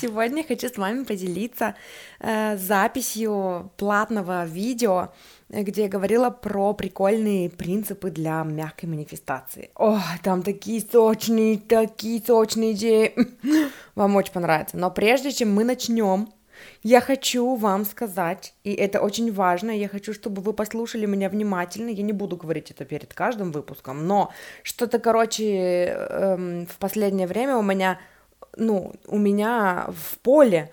Сегодня хочу с вами поделиться э, записью платного видео, где я говорила про прикольные принципы для мягкой манифестации. О, там такие сочные, такие сочные идеи. Вам очень понравится. Но прежде чем мы начнем, я хочу вам сказать, и это очень важно, я хочу, чтобы вы послушали меня внимательно, я не буду говорить это перед каждым выпуском, но что-то, короче, эм, в последнее время у меня ну, у меня в поле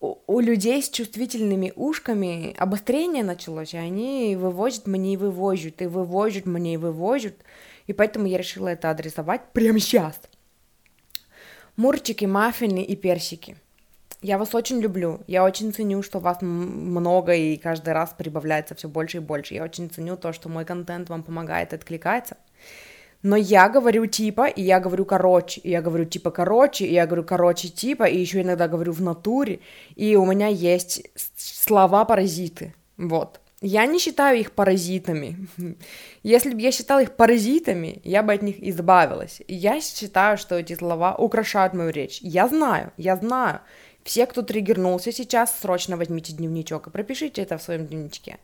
у, людей с чувствительными ушками обострение началось, и они вывозят мне и вывозят, и вывозят мне и вывозят, и поэтому я решила это адресовать прямо сейчас. Мурчики, маффины и персики. Я вас очень люблю. Я очень ценю, что вас много и каждый раз прибавляется все больше и больше. Я очень ценю то, что мой контент вам помогает откликаться. Но я говорю типа, и я говорю короче, и я говорю типа короче, и я говорю короче типа, и еще иногда говорю в натуре, и у меня есть слова-паразиты, вот. Я не считаю их паразитами. Если бы я считала их паразитами, я бы от них избавилась. Я считаю, что эти слова украшают мою речь. Я знаю, я знаю. Все, кто триггернулся сейчас, срочно возьмите дневничок и пропишите это в своем дневничке.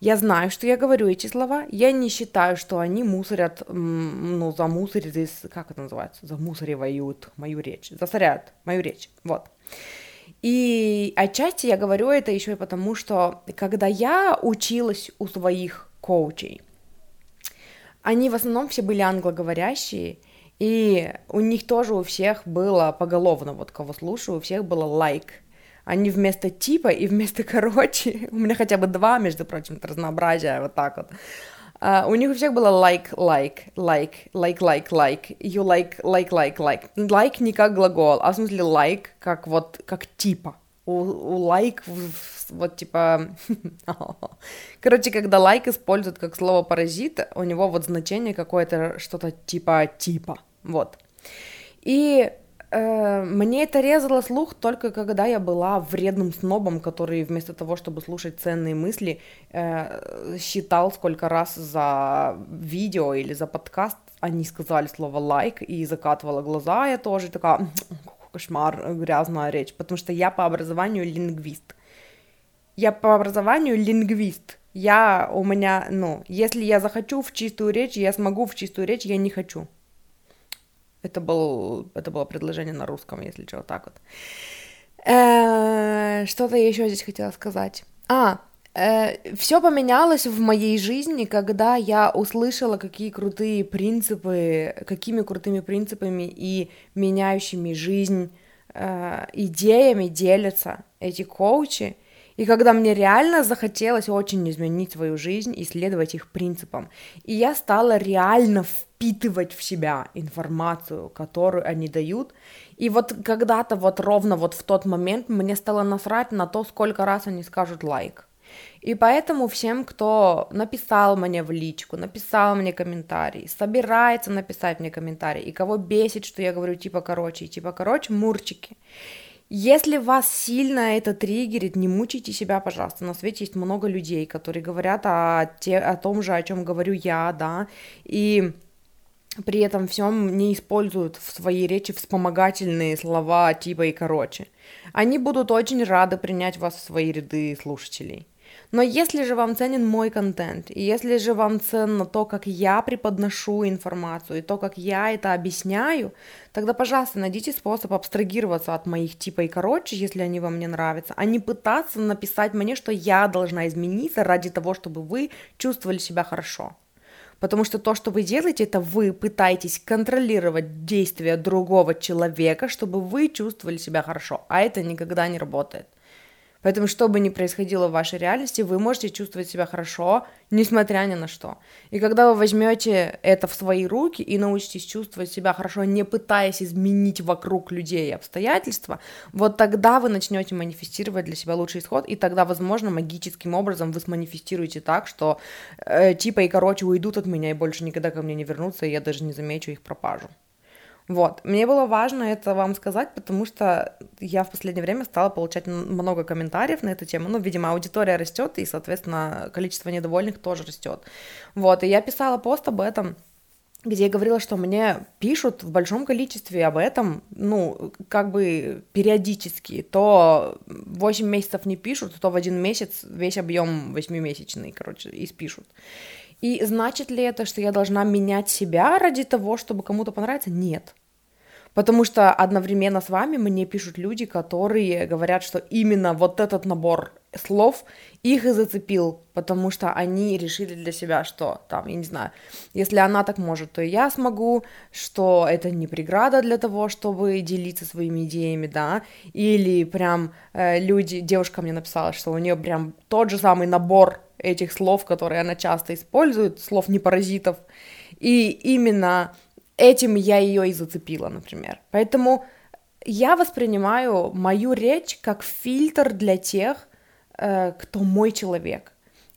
Я знаю, что я говорю эти слова, я не считаю, что они мусорят, ну, замусорят, как это называется, замусоривают мою речь, засоряют мою речь, вот. И отчасти я говорю это еще и потому, что когда я училась у своих коучей, они в основном все были англоговорящие, и у них тоже у всех было поголовно, вот кого слушаю, у всех было лайк. Like. Они вместо типа и вместо короче, у меня хотя бы два, между прочим, это разнообразие, вот так вот. Uh, у них у всех было like, like, like, like, like, like, you like, like, like, like. Like не как глагол, а в смысле like как вот, как типа. У, у like вот типа... Короче, когда like используют как слово паразит, у него вот значение какое-то что-то типа типа. Вот. И мне это резало слух только когда я была вредным снобом, который вместо того, чтобы слушать ценные мысли, э, считал, сколько раз за видео или за подкаст они сказали слово лайк и закатывала глаза, я тоже такая, кошмар, грязная речь, потому что я по образованию лингвист. Я по образованию лингвист. Я у меня, ну, если я захочу в чистую речь, я смогу в чистую речь, я не хочу. Это, был, это было предложение на русском, если что, так вот. Э, что-то я еще здесь хотела сказать. А, э, все поменялось в моей жизни, когда я услышала, какие крутые принципы, какими крутыми принципами и меняющими жизнь э, идеями делятся эти коучи. И когда мне реально захотелось очень изменить свою жизнь и следовать их принципам. И я стала реально впитывать в себя информацию, которую они дают. И вот когда-то вот ровно вот в тот момент мне стало насрать на то, сколько раз они скажут лайк. И поэтому всем, кто написал мне в личку, написал мне комментарий, собирается написать мне комментарий, и кого бесит, что я говорю типа короче, типа короче, мурчики. Если вас сильно это триггерит, не мучайте себя, пожалуйста. На свете есть много людей, которые говорят о, те, о том же, о чем говорю я, да, и при этом всем не используют в своей речи вспомогательные слова типа и короче. Они будут очень рады принять вас в свои ряды слушателей. Но если же вам ценен мой контент, и если же вам ценно то, как я преподношу информацию, и то, как я это объясняю, тогда, пожалуйста, найдите способ абстрагироваться от моих типа и короче, если они вам не нравятся, а не пытаться написать мне, что я должна измениться ради того, чтобы вы чувствовали себя хорошо. Потому что то, что вы делаете, это вы пытаетесь контролировать действия другого человека, чтобы вы чувствовали себя хорошо. А это никогда не работает. Поэтому, что бы ни происходило в вашей реальности, вы можете чувствовать себя хорошо, несмотря ни на что. И когда вы возьмете это в свои руки и научитесь чувствовать себя хорошо, не пытаясь изменить вокруг людей и обстоятельства, вот тогда вы начнете манифестировать для себя лучший исход, и тогда, возможно, магическим образом вы сманифестируете так, что э, типа и короче уйдут от меня и больше никогда ко мне не вернутся, и я даже не замечу их пропажу. Вот. Мне было важно это вам сказать, потому что я в последнее время стала получать много комментариев на эту тему. Ну, видимо, аудитория растет, и, соответственно, количество недовольных тоже растет. Вот. И я писала пост об этом, где я говорила, что мне пишут в большом количестве об этом, ну, как бы периодически. То 8 месяцев не пишут, то в один месяц весь объем 8-месячный, короче, и спишут. И значит ли это, что я должна менять себя ради того, чтобы кому-то понравиться? Нет. Потому что одновременно с вами мне пишут люди, которые говорят, что именно вот этот набор слов их и зацепил, потому что они решили для себя, что там, я не знаю, если она так может, то и я смогу, что это не преграда для того, чтобы делиться своими идеями, да, или прям э, люди, девушка мне написала, что у нее прям тот же самый набор этих слов, которые она часто использует, слов не паразитов, и именно этим я ее и зацепила, например. Поэтому я воспринимаю мою речь как фильтр для тех, э, кто мой человек.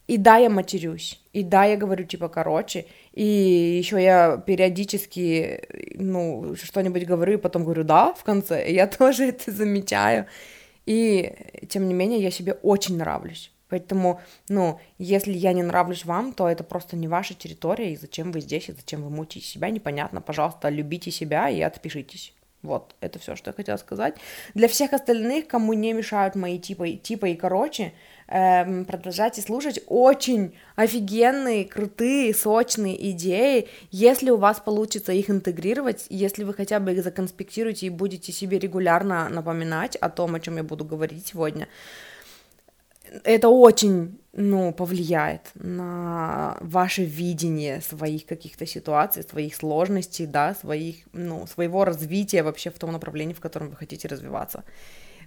И да, я матерюсь, и да, я говорю типа короче, и еще я периодически, ну, что-нибудь говорю, и потом говорю да в конце, и я тоже это замечаю. И тем не менее, я себе очень нравлюсь. Поэтому, ну, если я не нравлюсь вам, то это просто не ваша территория, и зачем вы здесь, и зачем вы мутите себя, непонятно. Пожалуйста, любите себя и отпишитесь. Вот, это все, что я хотела сказать. Для всех остальных, кому не мешают мои типы, типа и короче, эм, продолжайте слушать очень офигенные, крутые, сочные идеи. Если у вас получится их интегрировать, если вы хотя бы их законспектируете и будете себе регулярно напоминать о том, о чем я буду говорить сегодня, это очень, ну, повлияет на ваше видение своих каких-то ситуаций, своих сложностей, да, своих, ну, своего развития вообще в том направлении, в котором вы хотите развиваться.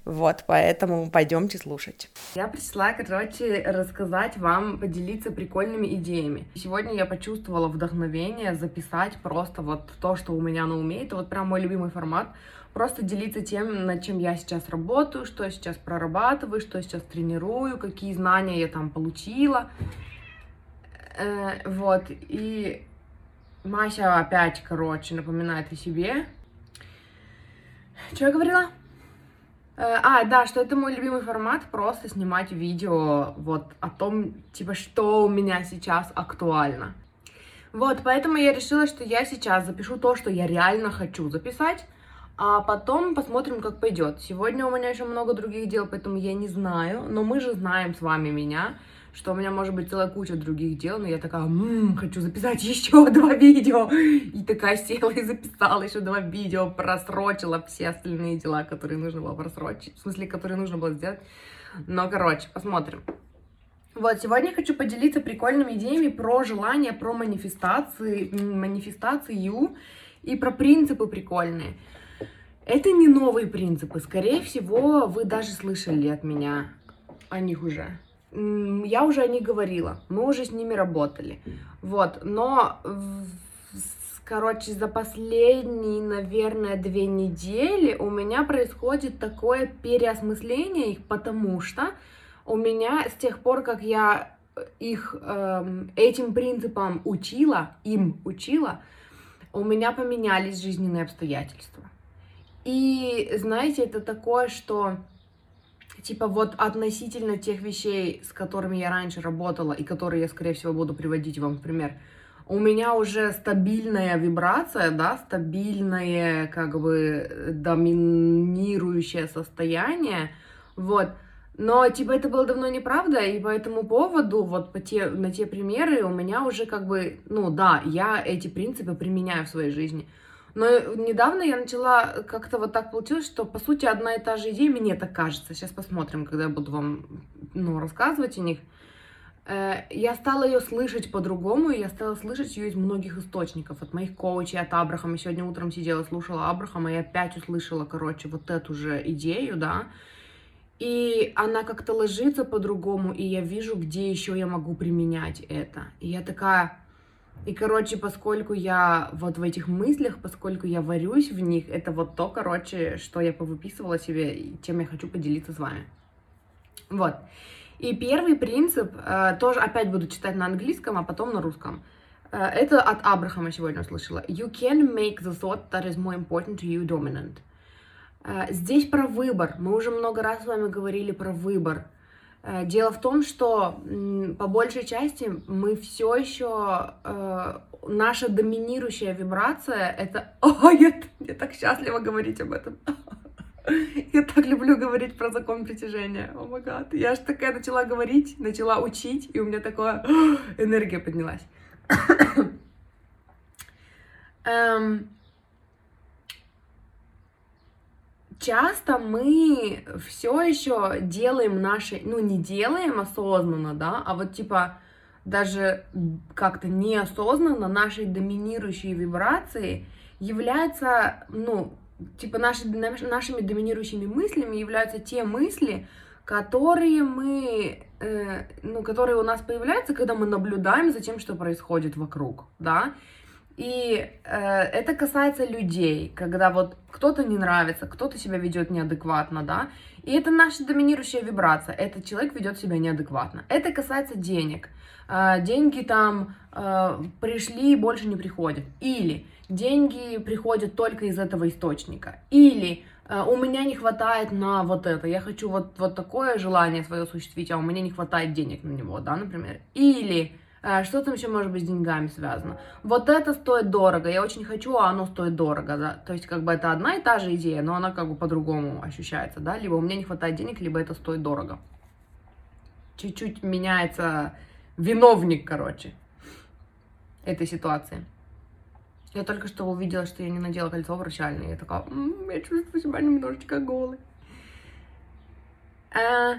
Вот, поэтому пойдемте слушать. Я пришла, короче, рассказать вам, поделиться прикольными идеями. Сегодня я почувствовала вдохновение записать просто вот то, что у меня на уме. Это вот прям мой любимый формат просто делиться тем, над чем я сейчас работаю, что я сейчас прорабатываю, что я сейчас тренирую, какие знания я там получила. Э, вот, и Мася опять, короче, напоминает о себе. Что я говорила? Э, а, да, что это мой любимый формат, просто снимать видео вот о том, типа, что у меня сейчас актуально. Вот, поэтому я решила, что я сейчас запишу то, что я реально хочу записать, а потом посмотрим, как пойдет. Сегодня у меня еще много других дел, поэтому я не знаю. Но мы же знаем с вами меня, что у меня может быть целая куча других дел, но я такая, м-м, хочу записать еще два видео. И такая села и записала еще два видео, просрочила все остальные дела, которые нужно было просрочить. В смысле, которые нужно было сделать. Но, короче, посмотрим. Вот, сегодня я хочу поделиться прикольными идеями про желание, про манифестации, манифестацию и про принципы прикольные. Это не новые принципы. Скорее всего, вы даже слышали от меня о них уже. Я уже о них говорила. Мы уже с ними работали. Вот. Но, короче, за последние, наверное, две недели у меня происходит такое переосмысление их, потому что у меня с тех пор, как я их эм, этим принципам учила, им учила, у меня поменялись жизненные обстоятельства. И, знаете, это такое, что типа вот относительно тех вещей, с которыми я раньше работала и которые я, скорее всего, буду приводить вам в пример, у меня уже стабильная вибрация, да, стабильное, как бы, доминирующее состояние, вот, но, типа, это было давно неправда, и по этому поводу, вот по те, на те примеры у меня уже, как бы, ну, да, я эти принципы применяю в своей жизни, но недавно я начала, как-то вот так получилось, что, по сути, одна и та же идея, мне так кажется, сейчас посмотрим, когда я буду вам, ну, рассказывать о них, э, я стала ее слышать по-другому, и я стала слышать ее из многих источников, от моих коучей, от Абрахама. Сегодня утром сидела, слушала Абрахама, и опять услышала, короче, вот эту же идею, да, И она как-то ложится по-другому, и я вижу, где еще я могу применять это. И я такая... И, короче, поскольку я вот в этих мыслях, поскольку я варюсь в них, это вот то, короче, что я повыписывала себе, и чем я хочу поделиться с вами. Вот. И первый принцип, э, тоже опять буду читать на английском, а потом на русском. Э, это от Абрахама сегодня услышала. You can make the thought that is more important to you dominant. Э, здесь про выбор. Мы уже много раз с вами говорили про выбор. Э, дело в том, что по большей части мы все еще э, наша доминирующая вибрация это. О, я, я так счастлива говорить об этом. Я так люблю говорить про закон притяжения. О май гад. Я же такая начала говорить, начала учить, и у меня такая энергия поднялась. эм, часто мы все еще делаем наши, ну не делаем осознанно, да, а вот типа даже как-то неосознанно нашей доминирующей вибрацией является, ну, типа наши, нашими доминирующими мыслями являются те мысли, которые мы, э, ну, которые у нас появляются, когда мы наблюдаем за тем, что происходит вокруг, да, и э, это касается людей, когда вот кто-то не нравится, кто-то себя ведет неадекватно, да, и это наша доминирующая вибрация, этот человек ведет себя неадекватно. Это касается денег. Э, деньги там э, пришли и больше не приходят. Или деньги приходят только из этого источника. Или э, у меня не хватает на вот это, я хочу вот, вот такое желание свое осуществить, а у меня не хватает денег на него, да, например. Или что там еще может быть с деньгами связано? Вот это стоит дорого, я очень хочу, а оно стоит дорого, да? То есть как бы это одна и та же идея, но она как бы по-другому ощущается, да? Либо у меня не хватает денег, либо это стоит дорого. Чуть-чуть меняется виновник, короче, этой ситуации. Я только что увидела, что я не надела кольцо обручальное. Я такая, м-м, я чувствую себя немножечко голой. А,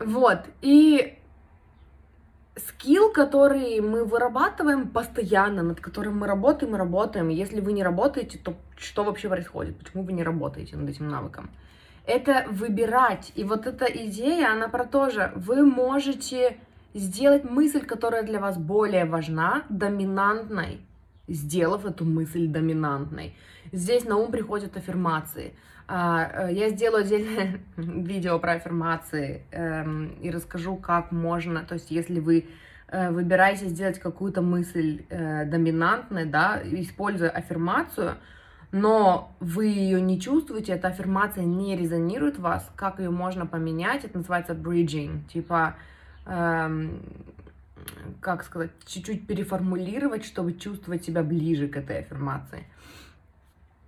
вот, и скилл, который мы вырабатываем постоянно, над которым мы работаем и работаем. Если вы не работаете, то что вообще происходит? Почему вы не работаете над этим навыком? Это выбирать. И вот эта идея, она про то же. Вы можете сделать мысль, которая для вас более важна, доминантной, сделав эту мысль доминантной. Здесь на ум приходят аффирмации. А, э, я сделаю отдельное видео про аффирмации эм, и расскажу, как можно, то есть если вы э, выбираете сделать какую-то мысль э, доминантной, да, используя аффирмацию, но вы ее не чувствуете, эта аффирмация не резонирует в вас, как ее можно поменять, это называется bridging, типа, эм, как сказать, чуть-чуть переформулировать, чтобы чувствовать себя ближе к этой аффирмации.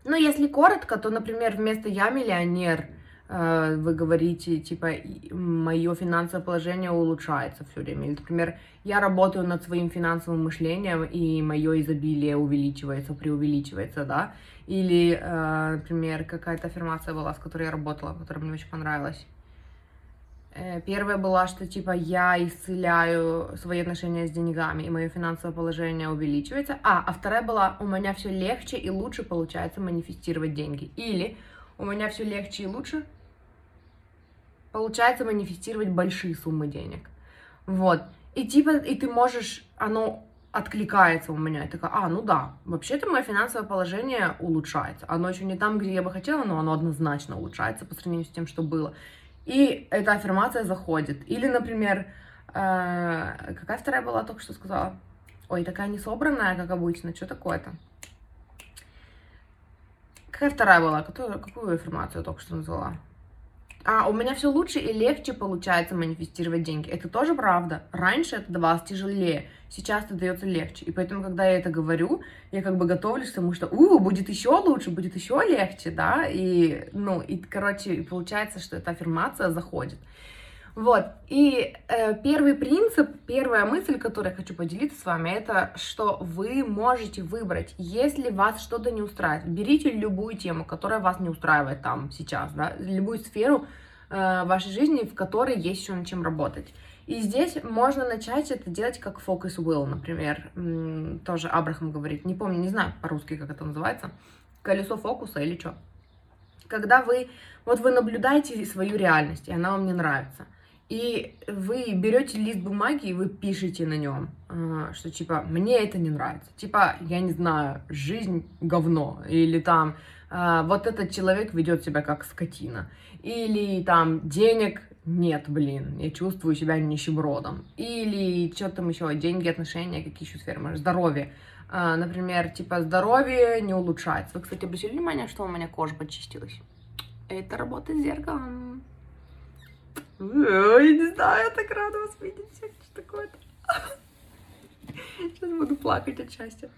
Ну, если коротко, то, например, вместо «я миллионер» э, вы говорите, типа, мое финансовое положение улучшается все время. Или, например, я работаю над своим финансовым мышлением, и мое изобилие увеличивается, преувеличивается, да. Или, э, например, какая-то аффирмация была, с которой я работала, которая мне очень понравилась. Э, первая была, что типа я исцеляю свои отношения с деньгами, и мое финансовое положение увеличивается. А, а вторая была, у меня все легче и лучше получается манифестировать деньги. Или у меня все легче и лучше получается манифестировать большие суммы денег. Вот. И типа, и ты можешь, оно откликается у меня. Я такая, а, ну да, вообще-то мое финансовое положение улучшается. Оно еще не там, где я бы хотела, но оно однозначно улучшается по сравнению с тем, что было. И эта аффирмация заходит. Или, например, э, какая вторая была, только что сказала? Ой, такая не собранная, как обычно. Что такое-то? Какая вторая была? Какую, какую аффирмацию я только что назвала? А, у меня все лучше и легче получается манифестировать деньги. Это тоже правда. Раньше это давалось тяжелее, сейчас это дается легче. И поэтому, когда я это говорю, я как бы готовлюсь к тому, что, у, будет еще лучше, будет еще легче, да, и, ну, и, короче, получается, что эта аффирмация заходит. Вот, и э, первый принцип, первая мысль, которую я хочу поделиться с вами, это что вы можете выбрать, если вас что-то не устраивает, берите любую тему, которая вас не устраивает там сейчас, да, любую сферу э, вашей жизни, в которой есть еще над чем работать. И здесь можно начать это делать как focus will, например, тоже Абрахам говорит, не помню, не знаю по-русски, как это называется, колесо фокуса или что. Когда вы, вот вы наблюдаете свою реальность, и она вам не нравится, и вы берете лист бумаги и вы пишете на нем, а, что типа мне это не нравится, типа я не знаю, жизнь говно, или там а, вот этот человек ведет себя как скотина, или там денег нет, блин, я чувствую себя нищебродом, или что там еще, деньги, отношения, какие еще сферы, может, здоровье, а, например, типа здоровье не улучшается. Вы, кстати, обратили внимание, что у меня кожа почистилась? Это работа с зеркалом. Я не знаю, я так рада вас видеть. Что такое-то? Сейчас буду плакать от счастья.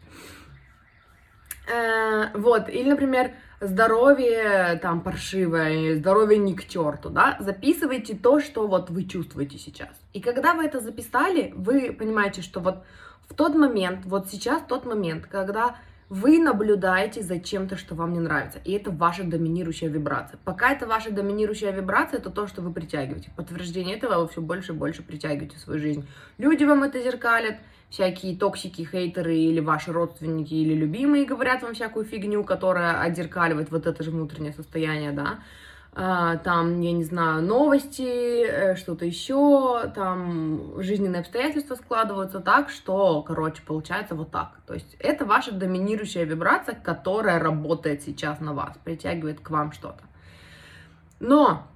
Э, вот, или, например, здоровье там паршивое, здоровье не к черту, да, записывайте то, что вот вы чувствуете сейчас. И когда вы это записали, вы понимаете, что вот в тот момент, вот сейчас тот момент, когда вы наблюдаете за чем-то, что вам не нравится, и это ваша доминирующая вибрация. Пока это ваша доминирующая вибрация, это то, что вы притягиваете. Подтверждение этого вы все больше и больше притягиваете в свою жизнь. Люди вам это зеркалят, всякие токсики, хейтеры или ваши родственники или любимые говорят вам всякую фигню, которая отзеркаливает вот это же внутреннее состояние, да, а, там, я не знаю, новости, э, что-то еще, там жизненные обстоятельства складываются так, что, короче, получается вот так. То есть это ваша доминирующая вибрация, которая работает сейчас на вас, притягивает к вам что-то. Но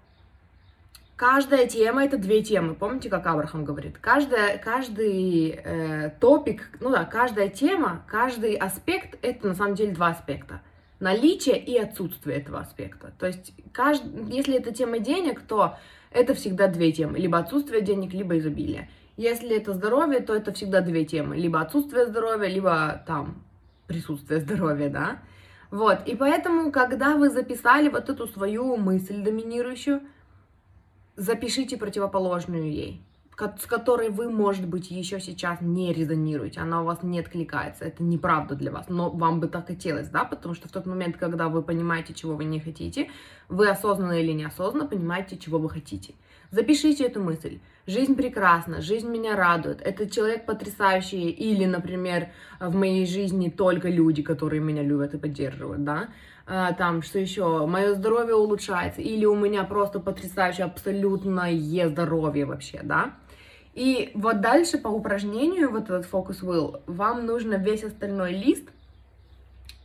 каждая тема это две темы. Помните, как Абрахам говорит? Каждая, каждый э, топик, ну да, каждая тема, каждый аспект это на самом деле два аспекта наличие и отсутствие этого аспекта. То есть, кажд... если это тема денег, то это всегда две темы. Либо отсутствие денег, либо изобилие. Если это здоровье, то это всегда две темы. Либо отсутствие здоровья, либо там присутствие здоровья, да. Вот, и поэтому, когда вы записали вот эту свою мысль доминирующую, запишите противоположную ей с которой вы, может быть, еще сейчас не резонируете, она у вас не откликается, это неправда для вас, но вам бы так хотелось, да, потому что в тот момент, когда вы понимаете, чего вы не хотите, вы осознанно или неосознанно понимаете, чего вы хотите. Запишите эту мысль. Жизнь прекрасна, жизнь меня радует, этот человек потрясающий, или, например, в моей жизни только люди, которые меня любят и поддерживают, да, там, что еще, мое здоровье улучшается, или у меня просто потрясающее абсолютное здоровье вообще, да. И вот дальше по упражнению, вот этот фокус will, вам нужно весь остальной лист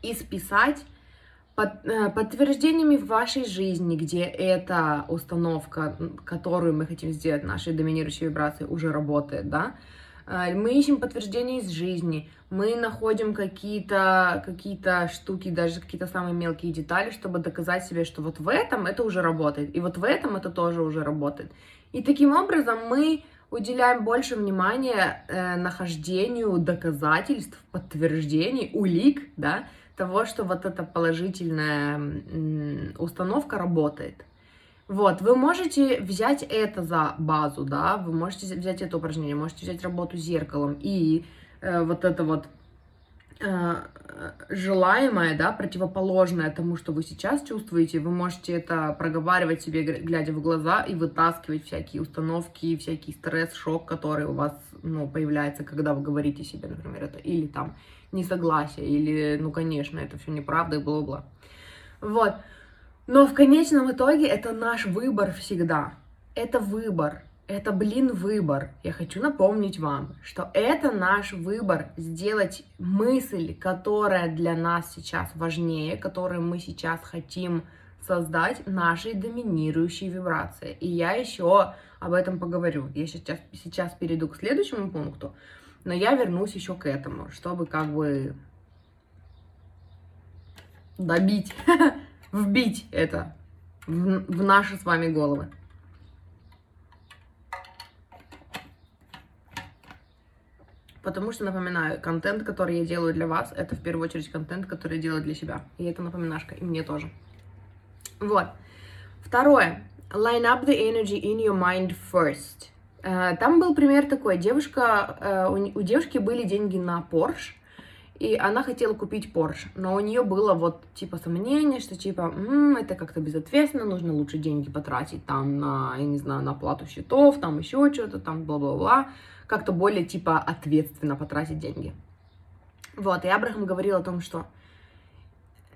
исписать под, э, подтверждениями в вашей жизни, где эта установка, которую мы хотим сделать, нашей доминирующей вибрации, уже работает, да, мы ищем подтверждения из жизни, мы находим какие-то какие штуки, даже какие-то самые мелкие детали, чтобы доказать себе, что вот в этом это уже работает, и вот в этом это тоже уже работает. И таким образом мы уделяем больше внимания э, нахождению доказательств, подтверждений, улик, да, того, что вот эта положительная установка работает. Вот, вы можете взять это за базу, да, вы можете взять это упражнение, можете взять работу с зеркалом и э, вот это вот э, желаемое, да, противоположное тому, что вы сейчас чувствуете, вы можете это проговаривать себе, глядя в глаза, и вытаскивать всякие установки, всякий стресс, шок, который у вас, ну, появляется, когда вы говорите себе, например, это, или там несогласие, или, ну, конечно, это все неправда и бла-бла. Вот. Но в конечном итоге это наш выбор всегда. Это выбор. Это, блин, выбор. Я хочу напомнить вам, что это наш выбор сделать мысль, которая для нас сейчас важнее, которую мы сейчас хотим создать нашей доминирующей вибрацией. И я еще об этом поговорю. Я сейчас, сейчас перейду к следующему пункту, но я вернусь еще к этому, чтобы как бы добить, вбить это в, в наши с вами головы. Потому что, напоминаю, контент, который я делаю для вас, это в первую очередь контент, который я делаю для себя. И это напоминашка, и мне тоже. Вот. Второе. Line up the energy in your mind first. Uh, там был пример такой. Девушка, у, у девушки были деньги на Porsche, и она хотела купить Porsche, но у нее было вот типа сомнение, что типа М, это как-то безответственно, нужно лучше деньги потратить там на, я не знаю, на оплату счетов, там еще что-то, там бла-бла-бла как-то более типа ответственно потратить деньги. Вот, и Абрахам говорил о том, что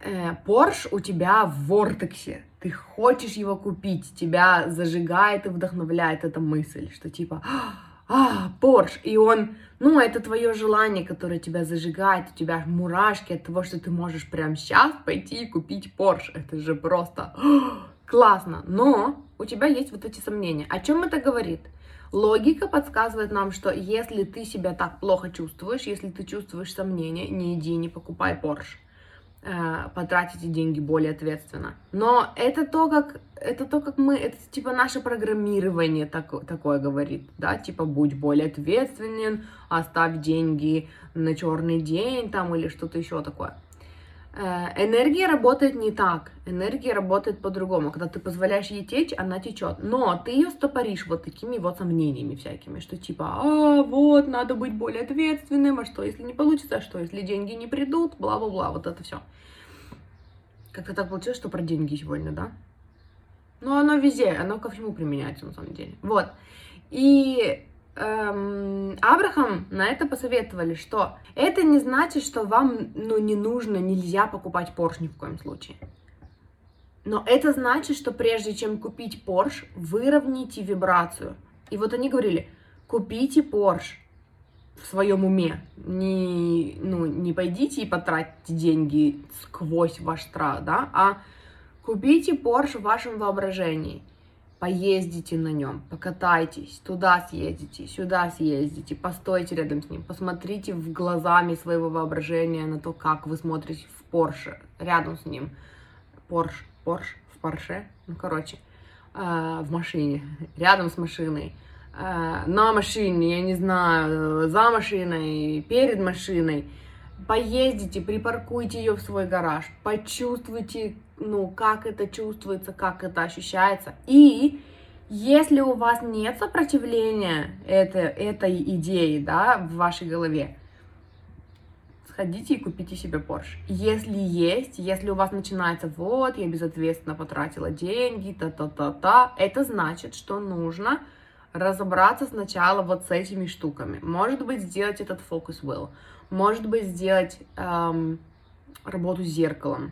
э, Porsche у тебя в вортексе, ты хочешь его купить, тебя зажигает и вдохновляет эта мысль, что типа, а, Порш, и он, ну, это твое желание, которое тебя зажигает, у тебя мурашки от того, что ты можешь прямо сейчас пойти и купить Порш, это же просто классно, но у тебя есть вот эти сомнения. О чем это говорит? Логика подсказывает нам, что если ты себя так плохо чувствуешь, если ты чувствуешь сомнения, не иди, не покупай Порш. Э, потратите деньги более ответственно. Но это то, как это то, как мы, это типа наше программирование так, такое говорит, да, типа будь более ответственен, оставь деньги на черный день там или что-то еще такое. Э, энергия работает не так. Энергия работает по-другому. Когда ты позволяешь ей течь, она течет. Но ты ее стопоришь вот такими вот сомнениями всякими, что типа, а, вот, надо быть более ответственным, а что, если не получится, а что, если деньги не придут, бла-бла-бла, вот это все. Как-то так получилось, что про деньги сегодня, да? Ну, оно везде, оно ко всему применяется, на самом деле. Вот. И эм, Абрахам на это посоветовали, что это не значит, что вам ну, не нужно, нельзя покупать Порш ни в коем случае. Но это значит, что прежде чем купить Порш, выровняйте вибрацию. И вот они говорили, купите Порш в своем уме. Не, ну, не пойдите и потратите деньги сквозь ваш страх, да, а купите Порш в вашем воображении поездите на нем, покатайтесь, туда съездите, сюда съездите, постойте рядом с ним, посмотрите в глазами своего воображения на то, как вы смотрите в Порше, рядом с ним. Порш, Порш, в Порше, ну, короче, э, в машине, рядом с машиной, э, на машине, я не знаю, за машиной, перед машиной. Поездите, припаркуйте ее в свой гараж, почувствуйте ну, как это чувствуется, как это ощущается. И если у вас нет сопротивления этой, этой идеи, да, в вашей голове, сходите и купите себе Porsche. Если есть, если у вас начинается, вот, я безответственно потратила деньги, та-та-та-та, это значит, что нужно разобраться сначала вот с этими штуками. Может быть, сделать этот focus will. Может быть, сделать эм, работу с зеркалом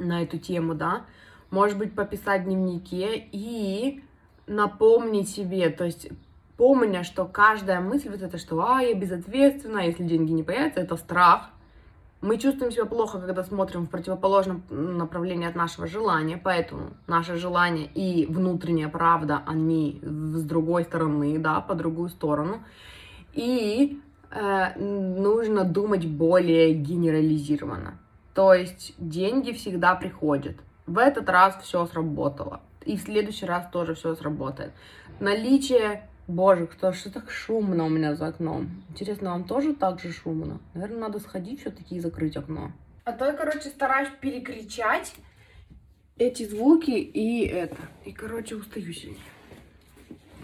на эту тему, да, может быть, пописать в дневнике и напомнить себе, то есть помня, что каждая мысль вот это, что а, я безответственна, если деньги не появятся, это страх. Мы чувствуем себя плохо, когда смотрим в противоположном направлении от нашего желания, поэтому наше желание и внутренняя правда, они с другой стороны, да, по другую сторону. И э, нужно думать более генерализированно. То есть деньги всегда приходят. В этот раз все сработало. И в следующий раз тоже все сработает. Наличие... Боже, кто что так шумно у меня за окном? Интересно, вам тоже так же шумно? Наверное, надо сходить все-таки и закрыть окно. А то я, короче, стараюсь перекричать эти звуки и это. И, короче, устаю сильнее.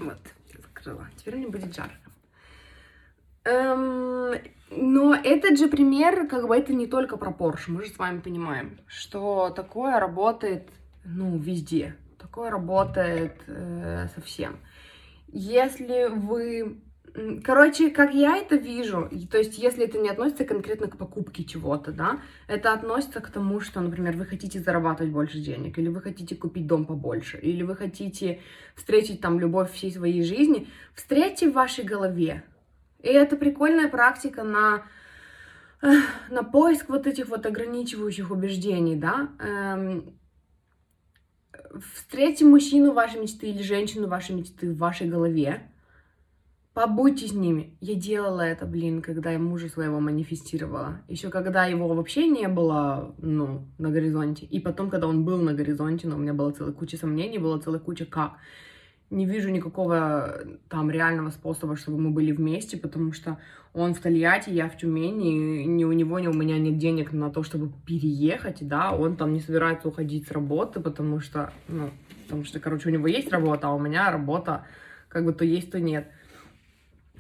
Вот, я закрыла. Теперь мне будет жарко. Эм, но этот же пример, как бы это не только про Porsche, мы же с вами понимаем, что такое работает, ну, везде, такое работает э, совсем. Если вы Короче, как я это вижу, то есть если это не относится конкретно к покупке чего-то, да, это относится к тому, что, например, вы хотите зарабатывать больше денег, или вы хотите купить дом побольше, или вы хотите встретить там любовь всей своей жизни, встретьте в вашей голове и это прикольная практика на, на поиск вот этих вот ограничивающих убеждений, да. Эм, встретьте мужчину вашей мечты или женщину вашей мечты в вашей голове, побудьте с ними. Я делала это, блин, когда я мужа своего манифестировала. Еще когда его вообще не было, ну, на горизонте. И потом, когда он был на горизонте, но у меня была целая куча сомнений, была целая куча как не вижу никакого там реального способа, чтобы мы были вместе, потому что он в Тольятти, я в Тюмени, ни у него, ни у меня нет денег на то, чтобы переехать, да, он там не собирается уходить с работы, потому что, ну, потому что, короче, у него есть работа, а у меня работа как бы то есть, то нет.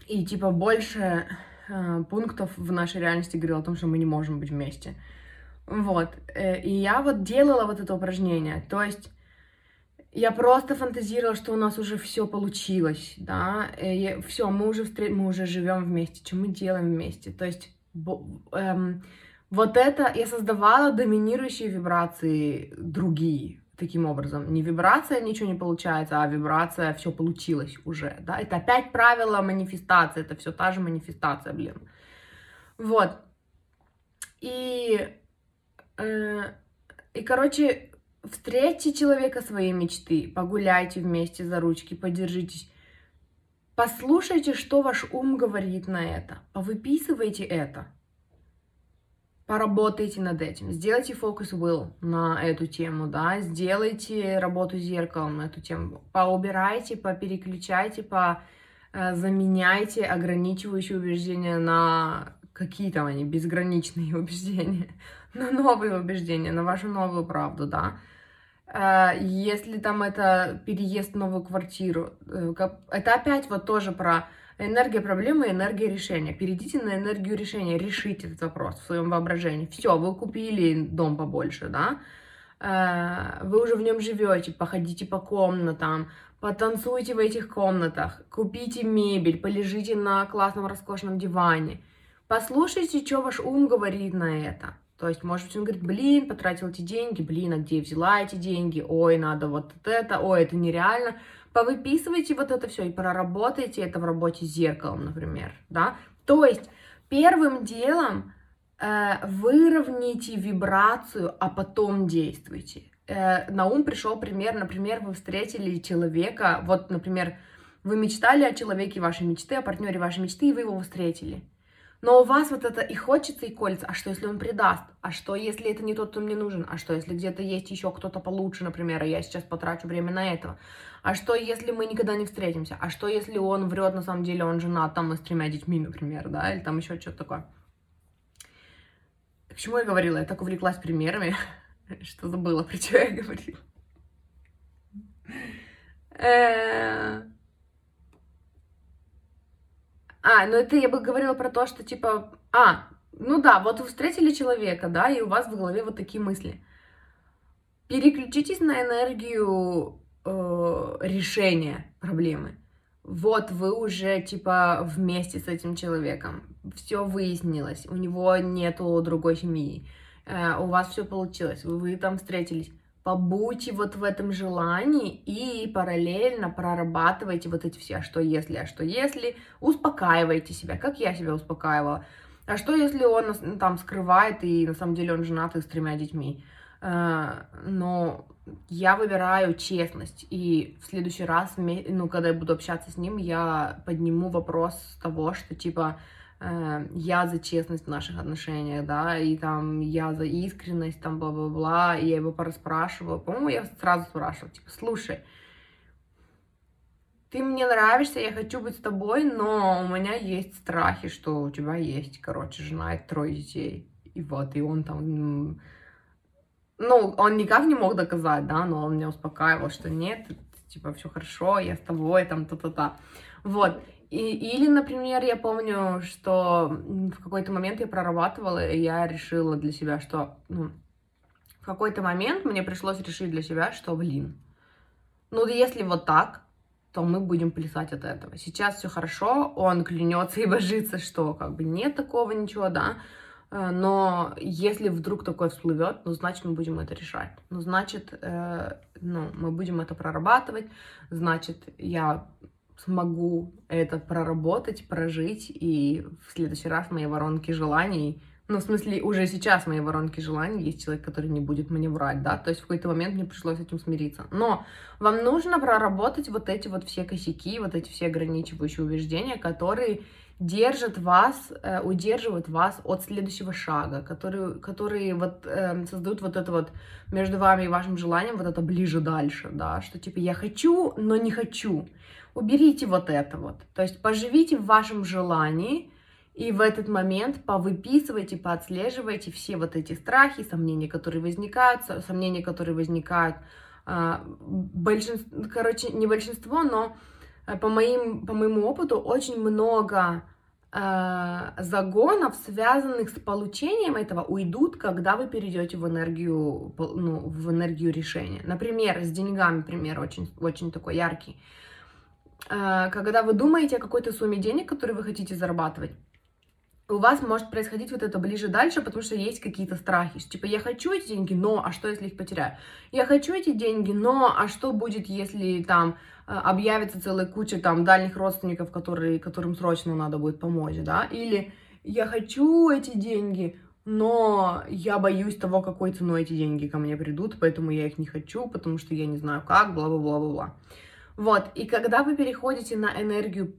И, типа, больше э, пунктов в нашей реальности говорил о том, что мы не можем быть вместе. Вот. Э, и я вот делала вот это упражнение, то есть я просто фантазировала, что у нас уже все получилось, да, э, все, мы уже, встр... мы уже живем вместе, что мы делаем вместе, то есть эм, Вот это я создавала доминирующие вибрации другие. Таким образом, не вибрация ничего не получается, а вибрация все получилось уже, да. Это опять правило манифестации, это все та же манифестация, блин. Вот. И, э, и короче, встретьте человека своей мечты, погуляйте вместе за ручки, подержитесь. Послушайте, что ваш ум говорит на это. Повыписывайте это. Поработайте над этим. Сделайте фокус will на эту тему, да. Сделайте работу зеркалом на эту тему. Поубирайте, попереключайте, по э, заменяйте ограничивающие убеждения на какие там они, безграничные убеждения, на новые убеждения, на вашу новую правду, да. Э, если там это переезд в новую квартиру, э, это опять вот тоже про энергия проблемы энергия решения. Перейдите на энергию решения, решите этот вопрос в своем воображении. Все, вы купили дом побольше, да, э, вы уже в нем живете, походите по комнатам, потанцуйте в этих комнатах, купите мебель, полежите на классном роскошном диване. Послушайте, что ваш ум говорит на это. То есть, может быть, он говорит, блин, потратил эти деньги, блин, а где взяла эти деньги, ой, надо вот это, ой, это нереально. Повыписывайте вот это все и проработайте это в работе с зеркалом, например, да. То есть, первым делом э, выровняйте вибрацию, а потом действуйте. Э, на ум пришел пример, например, вы встретили человека, вот, например, вы мечтали о человеке вашей мечты, о партнере вашей мечты, и вы его встретили. Но у вас вот это и хочется, и колется. А что, если он предаст? А что, если это не тот, кто мне нужен? А что, если где-то есть еще кто-то получше, например, и я сейчас потрачу время на этого? А что, если мы никогда не встретимся? А что, если он врет, на самом деле он женат там и с тремя детьми, например, да? Или там еще что-то такое. К чему я говорила? Я так увлеклась примерами, что забыла, про что я говорила. А, ну это я бы говорила про то, что типа, а, ну да, вот вы встретили человека, да, и у вас в голове вот такие мысли. Переключитесь на энергию э, решения проблемы. Вот вы уже типа вместе с этим человеком, все выяснилось, у него нету другой семьи, э, у вас все получилось, вы, вы там встретились побудьте вот в этом желании и параллельно прорабатывайте вот эти все, а что если, а что если, успокаивайте себя, как я себя успокаивала. А что если он ну, там скрывает и на самом деле он женат и с тремя детьми? А, но я выбираю честность, и в следующий раз, ну, когда я буду общаться с ним, я подниму вопрос того, что типа Э, я за честность в наших отношениях, да, и там я за искренность, там бла-бла-бла, и я его пораспрашиваю. По-моему, я сразу спрашиваю, типа, слушай, ты мне нравишься, я хочу быть с тобой, но у меня есть страхи, что у тебя есть, короче, жена и трое детей. И вот, и он там... Ну, он никак не мог доказать, да, но он меня успокаивал, что нет, типа, все хорошо, я с тобой, там, та-та-та. Вот. И, или, например, я помню, что в какой-то момент я прорабатывала, и я решила для себя, что ну, в какой-то момент мне пришлось решить для себя, что, блин, ну если вот так, то мы будем плясать от этого. Сейчас все хорошо, он клянется и божится, что как бы нет такого ничего, да, э, но если вдруг такое всплывет, ну, значит, мы будем это решать. Ну, значит, э, ну, мы будем это прорабатывать. Значит, я смогу это проработать, прожить, и в следующий раз в моей воронке желаний, ну, в смысле, уже сейчас в моей воронке желаний есть человек, который не будет мне врать, да, то есть в какой-то момент мне пришлось с этим смириться. Но вам нужно проработать вот эти вот все косяки, вот эти все ограничивающие убеждения, которые держат вас, э, удерживают вас от следующего шага, которые, которые вот э, создают вот это вот между вами и вашим желанием, вот это ближе дальше, да, что типа я хочу, но не хочу уберите вот это вот. То есть поживите в вашем желании, и в этот момент повыписывайте, поотслеживайте все вот эти страхи, сомнения, которые возникают, сомнения, которые возникают, а, большинство, короче, не большинство, но э, по, моим, по моему опыту очень много э, загонов, связанных с получением этого, уйдут, когда вы перейдете в энергию, ну, в энергию решения. Например, с деньгами пример очень, очень такой яркий. Э, когда вы думаете о какой-то сумме денег, которую вы хотите зарабатывать, у вас может происходить вот это ближе дальше, потому что есть какие-то страхи. Типа, я хочу эти деньги, но а что, если их потеряю? Я хочу эти деньги, но а что будет, если там э, объявится целая куча там дальних родственников, которые, которым срочно надо будет помочь, да? Или я хочу эти деньги, но я боюсь того, какой ценой эти деньги ко мне придут, поэтому я их не хочу, потому что я не знаю как, бла-бла-бла-бла-бла. Вот, и когда вы переходите на энергию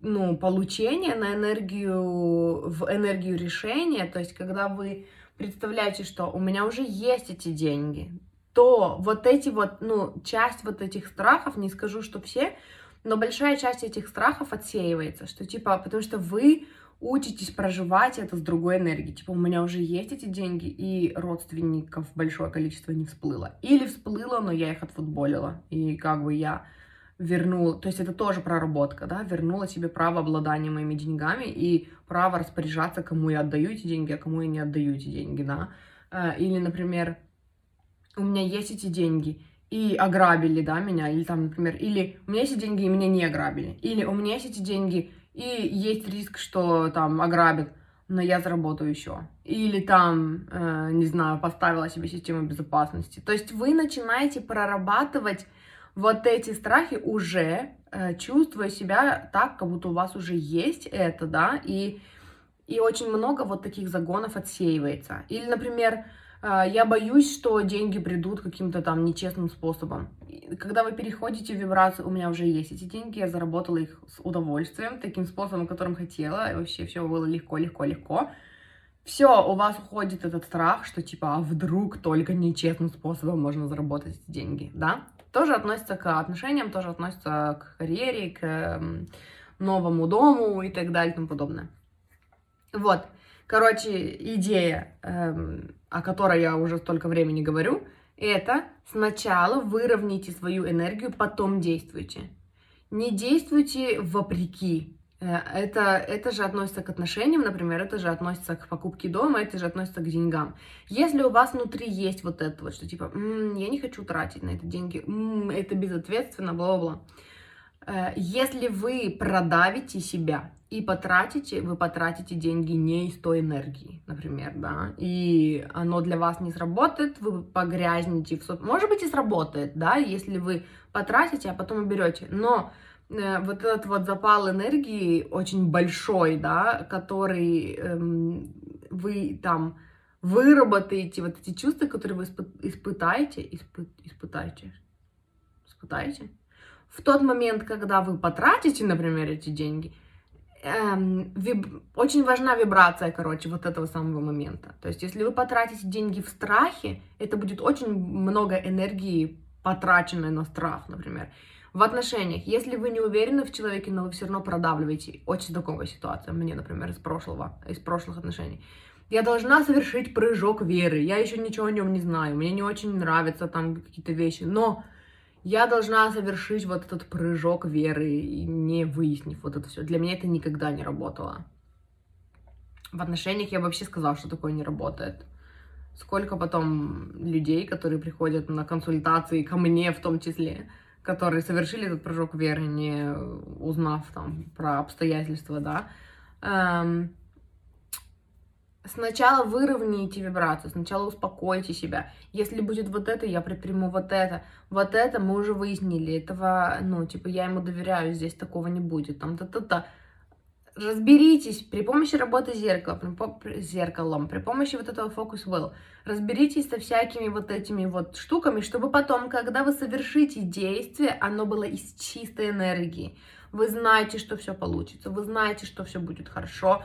ну, получения, на энергию, в энергию решения, то есть когда вы представляете, что у меня уже есть эти деньги, то вот эти вот, ну, часть вот этих страхов, не скажу, что все, но большая часть этих страхов отсеивается, что типа, потому что вы учитесь проживать это с другой энергией. Типа, у меня уже есть эти деньги, и родственников большое количество не всплыло. Или всплыло, но я их отфутболила. И как бы я вернула, то есть это тоже проработка, да, вернула себе право обладания моими деньгами и право распоряжаться, кому я отдаю эти деньги, а кому я не отдаю эти деньги, да. Э, или, например, у меня есть эти деньги, и ограбили, да, меня, или там, например, или у меня есть эти деньги, и меня не ограбили, или у меня есть эти деньги, и есть риск, что там ограбят, но я заработаю еще. Или там, э, не знаю, поставила себе систему безопасности. То есть вы начинаете прорабатывать вот эти страхи уже э, чувствуя себя так, как будто у вас уже есть это, да, и, и очень много вот таких загонов отсеивается. Или, например, э, я боюсь, что деньги придут каким-то там нечестным способом. Когда вы переходите в вибрацию, у меня уже есть эти деньги, я заработала их с удовольствием, таким способом, которым хотела, и вообще все было легко, легко, легко. Все, у вас уходит этот страх, что типа, а вдруг только нечестным способом можно заработать деньги, да? Тоже относится к отношениям, тоже относится к карьере, к новому дому и так далее и тому подобное. Вот, короче, идея, эм, о которой я уже столько времени говорю, это сначала выровняйте свою энергию, потом действуйте. Не действуйте вопреки, это, это же относится к отношениям, например, это же относится к покупке дома, это же относится к деньгам. Если у вас внутри есть вот это вот, что типа, м-м, я не хочу тратить на это деньги, м-м, это безответственно, бла-бла-бла. Э, если вы продавите себя и потратите, вы потратите деньги не из той энергии, например, да, и оно для вас не сработает, вы погрязнете в... Может быть и сработает, да, если вы потратите, а потом уберете, но Э, вот этот вот запал энергии очень большой, да, который эм, вы там выработаете, вот эти чувства, которые вы испытаете, испы, испытаете, испытаете, в тот момент, когда вы потратите, например, эти деньги, эм, виб... очень важна вибрация, короче, вот этого самого момента. То есть, если вы потратите деньги в страхе, это будет очень много энергии потраченной на страх, например. В отношениях, если вы не уверены в человеке, но вы все равно продавливаете, очень знакомая ситуация, мне, например, из прошлого, из прошлых отношений. Я должна совершить прыжок веры, я еще ничего о нем не знаю, мне не очень нравятся там какие-то вещи, но я должна совершить вот этот прыжок веры, не выяснив вот это все. Для меня это никогда не работало. В отношениях я вообще сказала, что такое не работает. Сколько потом людей, которые приходят на консультации ко мне в том числе, которые совершили этот прыжок веры, не узнав там про обстоятельства, да, эм, сначала выровняйте вибрацию, сначала успокойте себя. Если будет вот это, я предприму вот это. Вот это мы уже выяснили. Этого, ну, типа, я ему доверяю, здесь такого не будет. Там, та-та-та разберитесь при помощи работы зеркала, при, зеркалом, при помощи вот этого фокус will, разберитесь со всякими вот этими вот штуками, чтобы потом, когда вы совершите действие, оно было из чистой энергии. Вы знаете, что все получится, вы знаете, что все будет хорошо,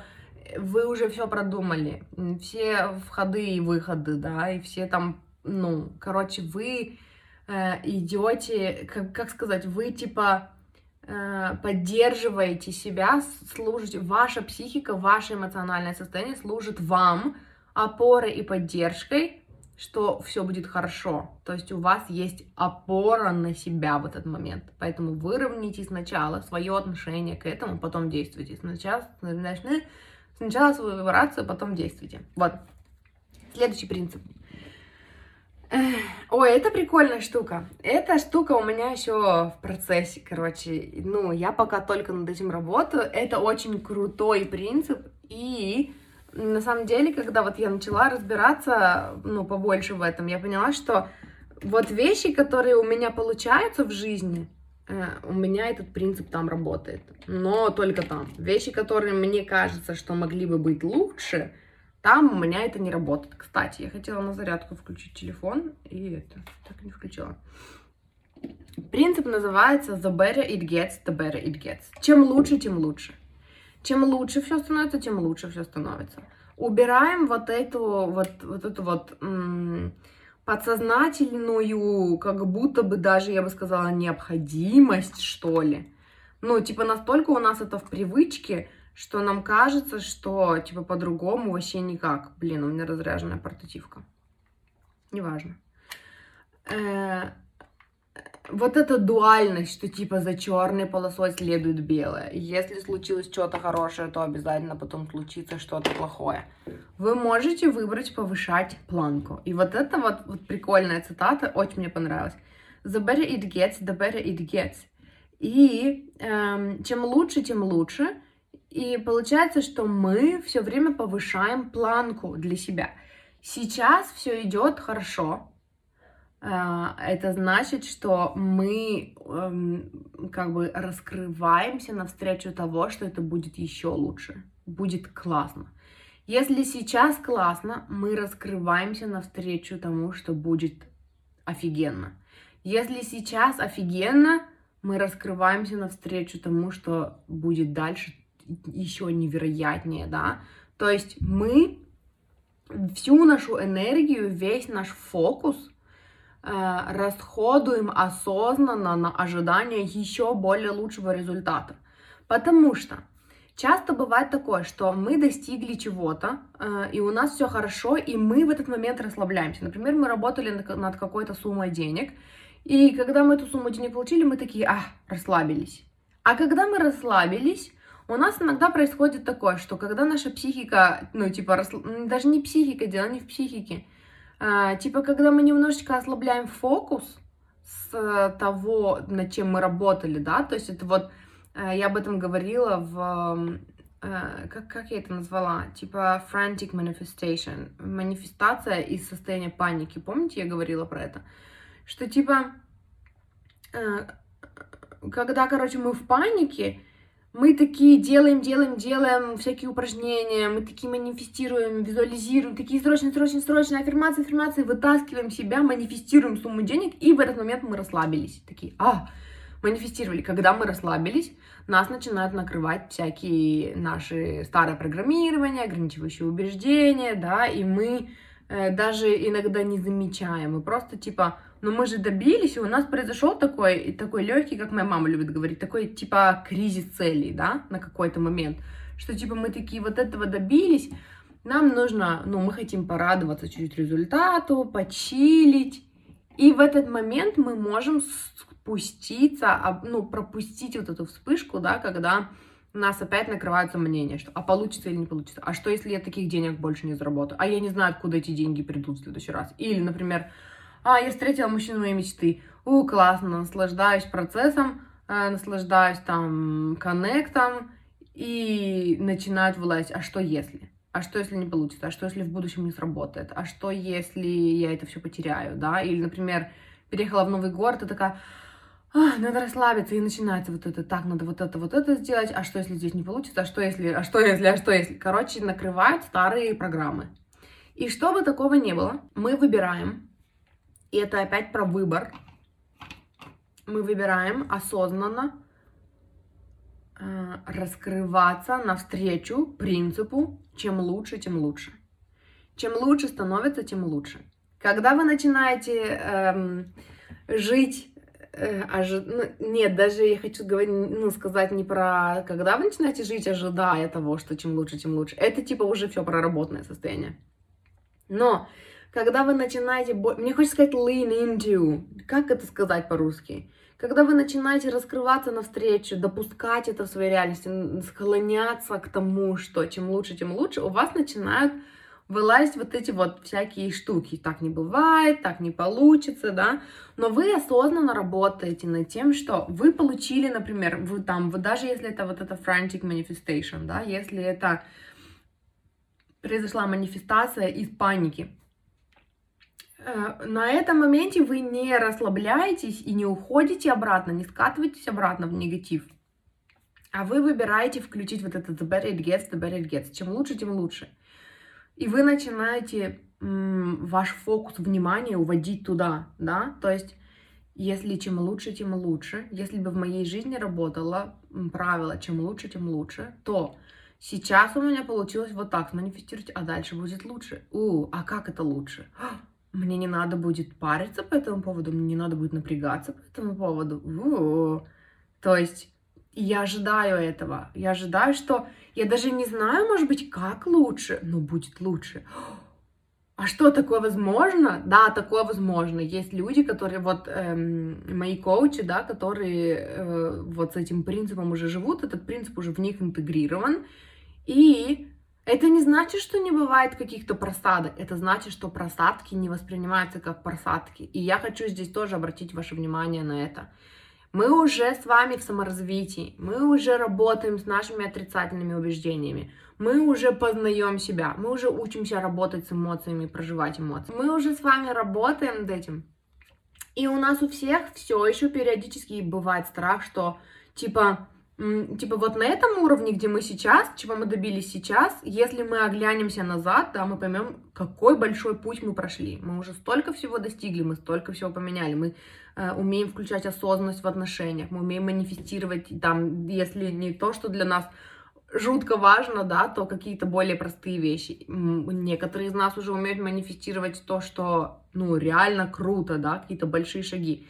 вы уже все продумали, все входы и выходы, да, и все там, ну, короче, вы э, идете, как, как сказать, вы типа поддерживаете себя, служите, ваша психика, ваше эмоциональное состояние служит вам опорой и поддержкой, что все будет хорошо. То есть у вас есть опора на себя в этот момент. Поэтому выровняйте сначала свое отношение к этому, потом действуйте. Сначала, сначала свою вибрацию, потом действуйте. Вот. Следующий принцип. Ой, это прикольная штука. Эта штука у меня еще в процессе, короче. Ну, я пока только над этим работаю. Это очень крутой принцип. И на самом деле, когда вот я начала разбираться, ну, побольше в этом, я поняла, что вот вещи, которые у меня получаются в жизни, э, у меня этот принцип там работает. Но только там. Вещи, которые мне кажется, что могли бы быть лучше, там у меня это не работает. Кстати, я хотела на зарядку включить телефон, и это так и не включила. Принцип называется The better it gets, the better it gets. Чем лучше, тем лучше. Чем лучше все становится, тем лучше все становится. Убираем вот эту вот, вот эту вот м- подсознательную, как будто бы даже, я бы сказала, необходимость, что ли. Ну, типа, настолько у нас это в привычке, что нам кажется, что, типа, по-другому вообще никак. Блин, у меня разряженная портативка. Неважно. Э-э- вот эта дуальность, что типа за черной полосой следует белое. Если случилось что-то хорошее, то обязательно потом случится что-то плохое. Вы можете выбрать повышать планку. И вот это вот, вот прикольная цитата, очень мне понравилась. The better it gets, the better it gets. И эм, чем лучше, тем лучше. И получается, что мы все время повышаем планку для себя. Сейчас все идет хорошо, а, это значит, что мы эм, как бы раскрываемся навстречу того, что это будет еще лучше, будет классно. Если сейчас классно, мы раскрываемся навстречу тому, что будет офигенно. Если сейчас офигенно, мы раскрываемся навстречу тому, что будет дальше еще невероятнее, да. То есть мы всю нашу энергию, весь наш фокус – Э, расходуем осознанно на ожидание еще более лучшего результата. Потому что часто бывает такое, что мы достигли чего-то, э, и у нас все хорошо, и мы в этот момент расслабляемся. Например, мы работали над какой-то суммой денег, и когда мы эту сумму денег получили, мы такие, а, расслабились. А когда мы расслабились, у нас иногда происходит такое, что когда наша психика, ну, типа, расл... даже не психика, дело не в психике, а, типа, когда мы немножечко ослабляем фокус с того, над чем мы работали, да, то есть это вот, э, я об этом говорила в, э, как, как я это назвала, типа frantic manifestation, манифестация из состояния паники, помните, я говорила про это, что типа, э, когда, короче, мы в панике, мы такие делаем, делаем, делаем всякие упражнения, мы такие манифестируем, визуализируем, такие срочные, срочные, срочные аффирмации, аффирмации, вытаскиваем себя, манифестируем сумму денег, и в этот момент мы расслабились. Такие, а, манифестировали. Когда мы расслабились, нас начинают накрывать всякие наши старое программирование, ограничивающие убеждения, да, и мы э, даже иногда не замечаем, мы просто типа но мы же добились, и у нас произошел такой, такой легкий, как моя мама любит говорить, такой типа кризис целей, да, на какой-то момент, что типа мы такие вот этого добились, нам нужно, ну, мы хотим порадоваться чуть-чуть результату, почилить, и в этот момент мы можем спуститься, ну, пропустить вот эту вспышку, да, когда нас опять накрывают сомнения, что а получится или не получится, а что если я таких денег больше не заработаю, а я не знаю, откуда эти деньги придут в следующий раз, или, например, а, я встретила мужчину моей мечты. У, классно, наслаждаюсь процессом, э, наслаждаюсь там коннектом, и начинают вылазить, а что если? А что если не получится? А что если в будущем не сработает? А что если я это все потеряю, да? Или, например, переехала в новый город и такая, надо расслабиться, и начинается вот это, так, надо вот это, вот это сделать, а что если здесь не получится, а что если, а что если, а что если? Короче, накрывают старые программы. И чтобы такого не было, мы выбираем и это опять про выбор. Мы выбираем осознанно э, раскрываться навстречу принципу «чем лучше, тем лучше». Чем лучше становится, тем лучше. Когда вы начинаете эм, жить э, ожи... ну, нет, даже я хочу говорить, ну, сказать не про когда вы начинаете жить, ожидая того, что чем лучше, тем лучше. Это типа уже все проработанное состояние. Но когда вы начинаете, мне хочется сказать lean into, как это сказать по-русски? Когда вы начинаете раскрываться навстречу, допускать это в своей реальности, склоняться к тому, что чем лучше, тем лучше, у вас начинают вылазить вот эти вот всякие штуки. Так не бывает, так не получится, да. Но вы осознанно работаете над тем, что вы получили, например, вы там, вы даже если это вот это frantic manifestation, да, если это произошла манифестация из паники. Э, на этом моменте вы не расслабляетесь и не уходите обратно, не скатываетесь обратно в негатив. А вы выбираете включить вот этот the better it gets, the better it gets. Чем лучше, тем лучше. И вы начинаете ваш фокус внимания уводить туда, да? То есть, если чем лучше, тем лучше. Если бы в моей жизни работало правило, чем лучше, тем лучше, то сейчас у меня получилось вот так манифестировать, а дальше будет лучше. У, а как это лучше? Мне не надо будет париться по этому поводу, мне не надо будет напрягаться по этому поводу. У-у-у. То есть я ожидаю этого. Я ожидаю, что я даже не знаю, может быть, как лучше, но будет лучше. А что такое возможно? Да, такое возможно. Есть люди, которые вот эм, мои коучи, да, которые э, вот с этим принципом уже живут, этот принцип уже в них интегрирован. И это не значит, что не бывает каких-то просадок. Это значит, что просадки не воспринимаются как просадки. И я хочу здесь тоже обратить ваше внимание на это. Мы уже с вами в саморазвитии, мы уже работаем с нашими отрицательными убеждениями, мы уже познаем себя, мы уже учимся работать с эмоциями, проживать эмоции. Мы уже с вами работаем над этим. И у нас у всех все еще периодически бывает страх, что типа типа вот на этом уровне, где мы сейчас, чего мы добились сейчас, если мы оглянемся назад, да, мы поймем, какой большой путь мы прошли. Мы уже столько всего достигли, мы столько всего поменяли, мы э, умеем включать осознанность в отношениях, мы умеем манифестировать, там, если не то, что для нас жутко важно, да, то какие-то более простые вещи. Некоторые из нас уже умеют манифестировать то, что, ну, реально круто, да, какие-то большие шаги.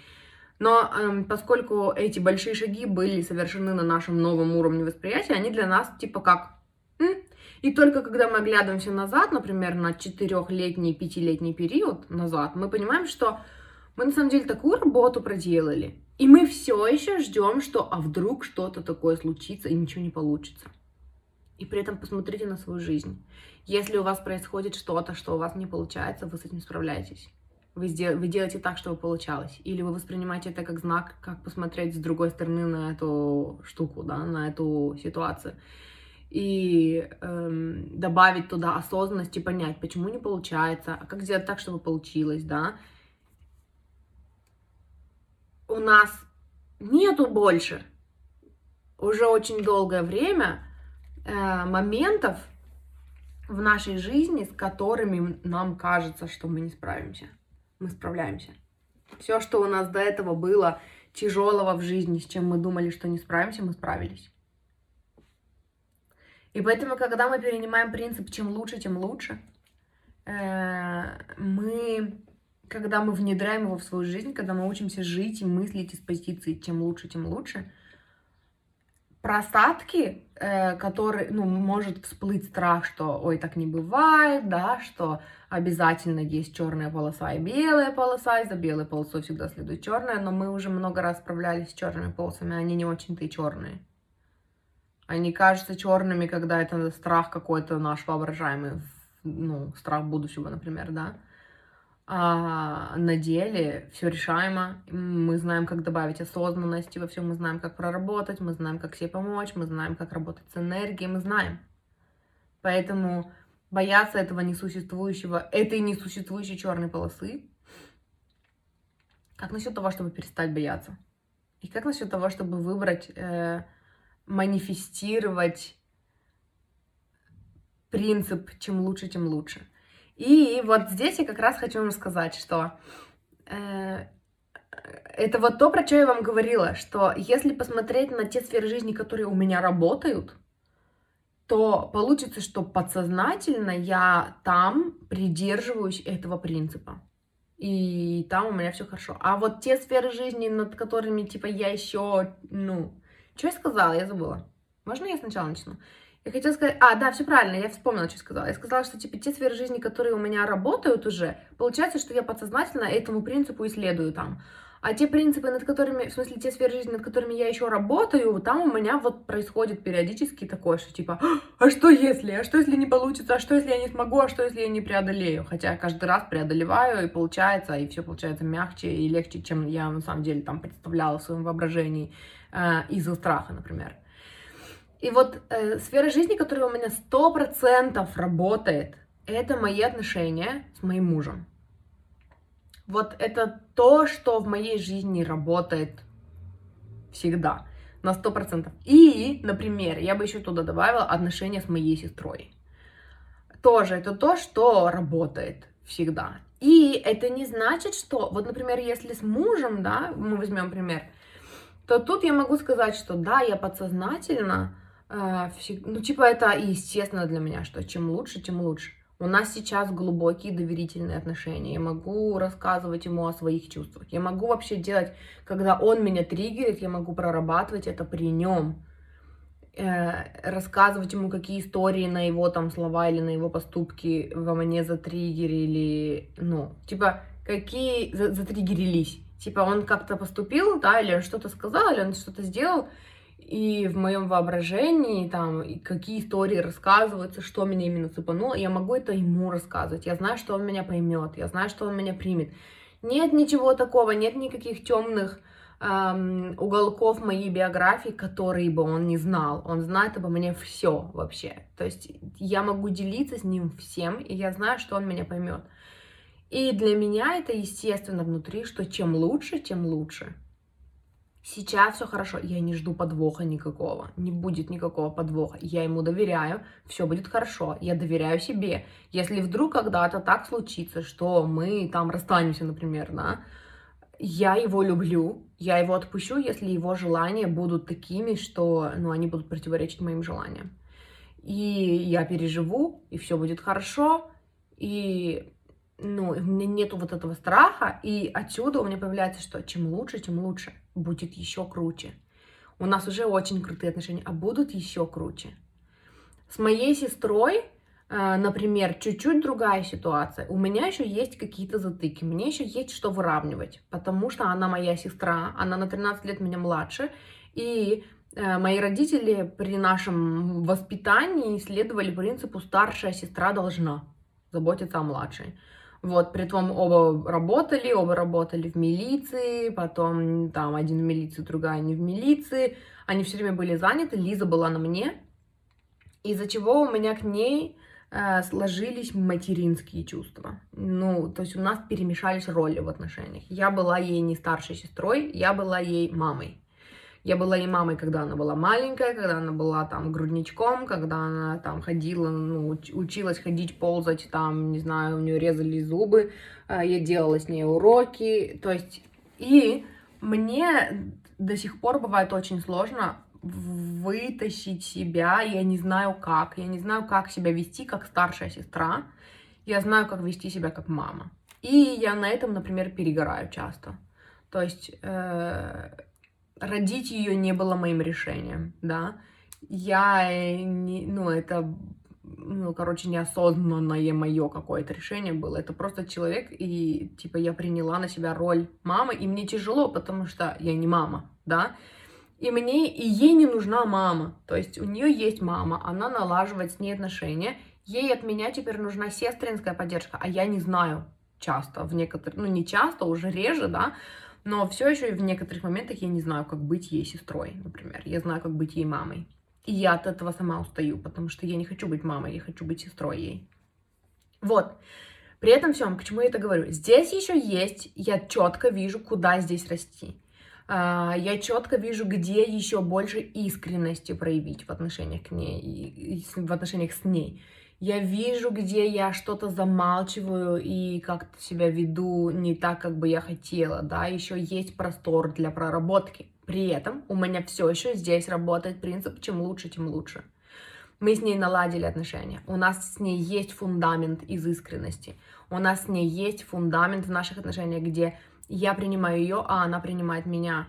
Но эм, поскольку эти большие шаги были совершены на нашем новом уровне восприятия, они для нас типа как... М? И только когда мы оглядываемся назад, например, на четырехлетний, пятилетний период назад, мы понимаем, что мы на самом деле такую работу проделали. И мы все еще ждем, что а вдруг что-то такое случится и ничего не получится. И при этом посмотрите на свою жизнь. Если у вас происходит что-то, что у вас не получается, вы с этим справляетесь вы, сдел- вы делаете так, чтобы получалось. Или вы воспринимаете это как знак, как посмотреть с другой стороны на эту штуку, да, на эту ситуацию. И эм, добавить туда осознанность и понять, почему не получается, а как сделать так, чтобы получилось, да. У нас нету больше уже очень долгое время э, моментов в нашей жизни, с которыми нам кажется, что мы не справимся мы справляемся. Все, что у нас до этого было тяжелого в жизни, с чем мы думали, что не справимся, мы справились. И поэтому, когда мы перенимаем принцип «чем лучше, тем лучше», э, мы, когда мы внедряем его в свою жизнь, когда мы учимся жить и мыслить из позиции «чем лучше, тем лучше», просадки, э, которые, ну, может всплыть страх, что, ой, так не бывает, да, что обязательно есть черная полоса и белая полоса, и за белой полосой всегда следует черная, но мы уже много раз справлялись с черными полосами, они не очень-то и черные. Они кажутся черными, когда это страх какой-то наш воображаемый, ну, страх будущего, например, да а на деле все решаемо. Мы знаем, как добавить осознанности во всем, мы знаем, как проработать, мы знаем, как себе помочь, мы знаем, как работать с энергией, мы знаем. Поэтому бояться этого несуществующего, этой несуществующей черной полосы, как насчет того, чтобы перестать бояться? И как насчет того, чтобы выбрать, э, манифестировать принцип «чем лучше, тем лучше»? И вот здесь я как раз хочу вам сказать, что э, это вот то, про что я вам говорила, что если посмотреть на те сферы жизни, которые у меня работают, то получится, что подсознательно я там придерживаюсь этого принципа. И там у меня все хорошо. А вот те сферы жизни, над которыми, типа, я еще, ну... Что я сказала? Я забыла. Можно я сначала начну? Я хотела сказать, а, да, все правильно, я вспомнила, что сказала. Я сказала, что, типа, те сферы жизни, которые у меня работают уже, получается, что я подсознательно этому принципу исследую там. А те принципы, над которыми, в смысле, те сферы жизни, над которыми я еще работаю, там у меня вот происходит периодически такое, что типа, а что если, а что если не получится, а что если я не смогу, а что если я не преодолею? Хотя каждый раз преодолеваю, и получается, и все получается мягче и легче, чем я на самом деле там представляла в своем воображении э, из-за страха, например. И вот э, сфера жизни, которая у меня сто процентов работает, это мои отношения с моим мужем. Вот это то, что в моей жизни работает всегда, на сто процентов. И, например, я бы еще туда добавила отношения с моей сестрой. Тоже это то, что работает всегда. И это не значит, что, вот, например, если с мужем, да, мы возьмем пример, то тут я могу сказать, что да, я подсознательно. Ну, типа, это естественно для меня, что чем лучше, тем лучше. У нас сейчас глубокие доверительные отношения. Я могу рассказывать ему о своих чувствах. Я могу вообще делать, когда он меня триггерит, я могу прорабатывать это при нем. Э, рассказывать ему, какие истории на его там слова или на его поступки во мне затриггерили. Ну, типа, какие затриггерились. Типа, он как-то поступил, да, или он что-то сказал, или он что-то сделал, и в моем воображении там какие истории рассказываются, что меня именно цепануло, я могу это ему рассказывать. Я знаю, что он меня поймет, я знаю, что он меня примет. Нет ничего такого, нет никаких темных эм, уголков моей биографии, которые бы он не знал. Он знает обо мне все вообще. То есть я могу делиться с ним всем, и я знаю, что он меня поймет. И для меня это естественно внутри, что чем лучше, тем лучше. Сейчас все хорошо, я не жду подвоха никакого, не будет никакого подвоха. Я ему доверяю, все будет хорошо, я доверяю себе. Если вдруг когда-то так случится, что мы там расстанемся, например, да, я его люблю, я его отпущу, если его желания будут такими, что, ну, они будут противоречить моим желаниям. И я переживу, и все будет хорошо, и ну, у меня нету вот этого страха, и отсюда у меня появляется, что чем лучше, тем лучше, будет еще круче. У нас уже очень крутые отношения, а будут еще круче. С моей сестрой, э, например, чуть-чуть другая ситуация. У меня еще есть какие-то затыки, мне еще есть что выравнивать, потому что она моя сестра, она на 13 лет меня младше, и э, мои родители при нашем воспитании следовали принципу «старшая сестра должна заботиться о младшей». Вот, при том оба работали, оба работали в милиции, потом там один в милиции, другая не в милиции. Они все время были заняты, Лиза была на мне, из-за чего у меня к ней э, сложились материнские чувства. Ну, то есть у нас перемешались роли в отношениях. Я была ей не старшей сестрой, я была ей мамой. Я была ей мамой, когда она была маленькая, когда она была там грудничком, когда она там ходила, ну, училась ходить, ползать, там, не знаю, у нее резали зубы, а, я делала с ней уроки, то есть, и мне до сих пор бывает очень сложно вытащить себя, я не знаю как, я не знаю, как себя вести как старшая сестра, я знаю, как вести себя как мама. И я на этом, например, перегораю часто. То есть э, родить ее не было моим решением, да. Я э, не, ну, это, ну, короче, неосознанное мое какое-то решение было. Это просто человек, и, типа, я приняла на себя роль мамы, и мне тяжело, потому что я не мама, да. И мне, и ей не нужна мама. То есть у нее есть мама, она налаживает с ней отношения. Ей от меня теперь нужна сестринская поддержка, а я не знаю часто, в некоторых, ну не часто, уже реже, да, но все еще в некоторых моментах я не знаю, как быть ей сестрой, например. Я знаю, как быть ей мамой. И я от этого сама устаю, потому что я не хочу быть мамой, я хочу быть сестрой ей. Вот. При этом всем, к чему я это говорю? Здесь еще есть, я четко вижу, куда здесь расти. А, я четко вижу, где еще больше искренности проявить в отношениях к ней, в отношениях с ней я вижу, где я что-то замалчиваю и как-то себя веду не так, как бы я хотела, да, еще есть простор для проработки. При этом у меня все еще здесь работает принцип, чем лучше, тем лучше. Мы с ней наладили отношения, у нас с ней есть фундамент из искренности, у нас с ней есть фундамент в наших отношениях, где я принимаю ее, а она принимает меня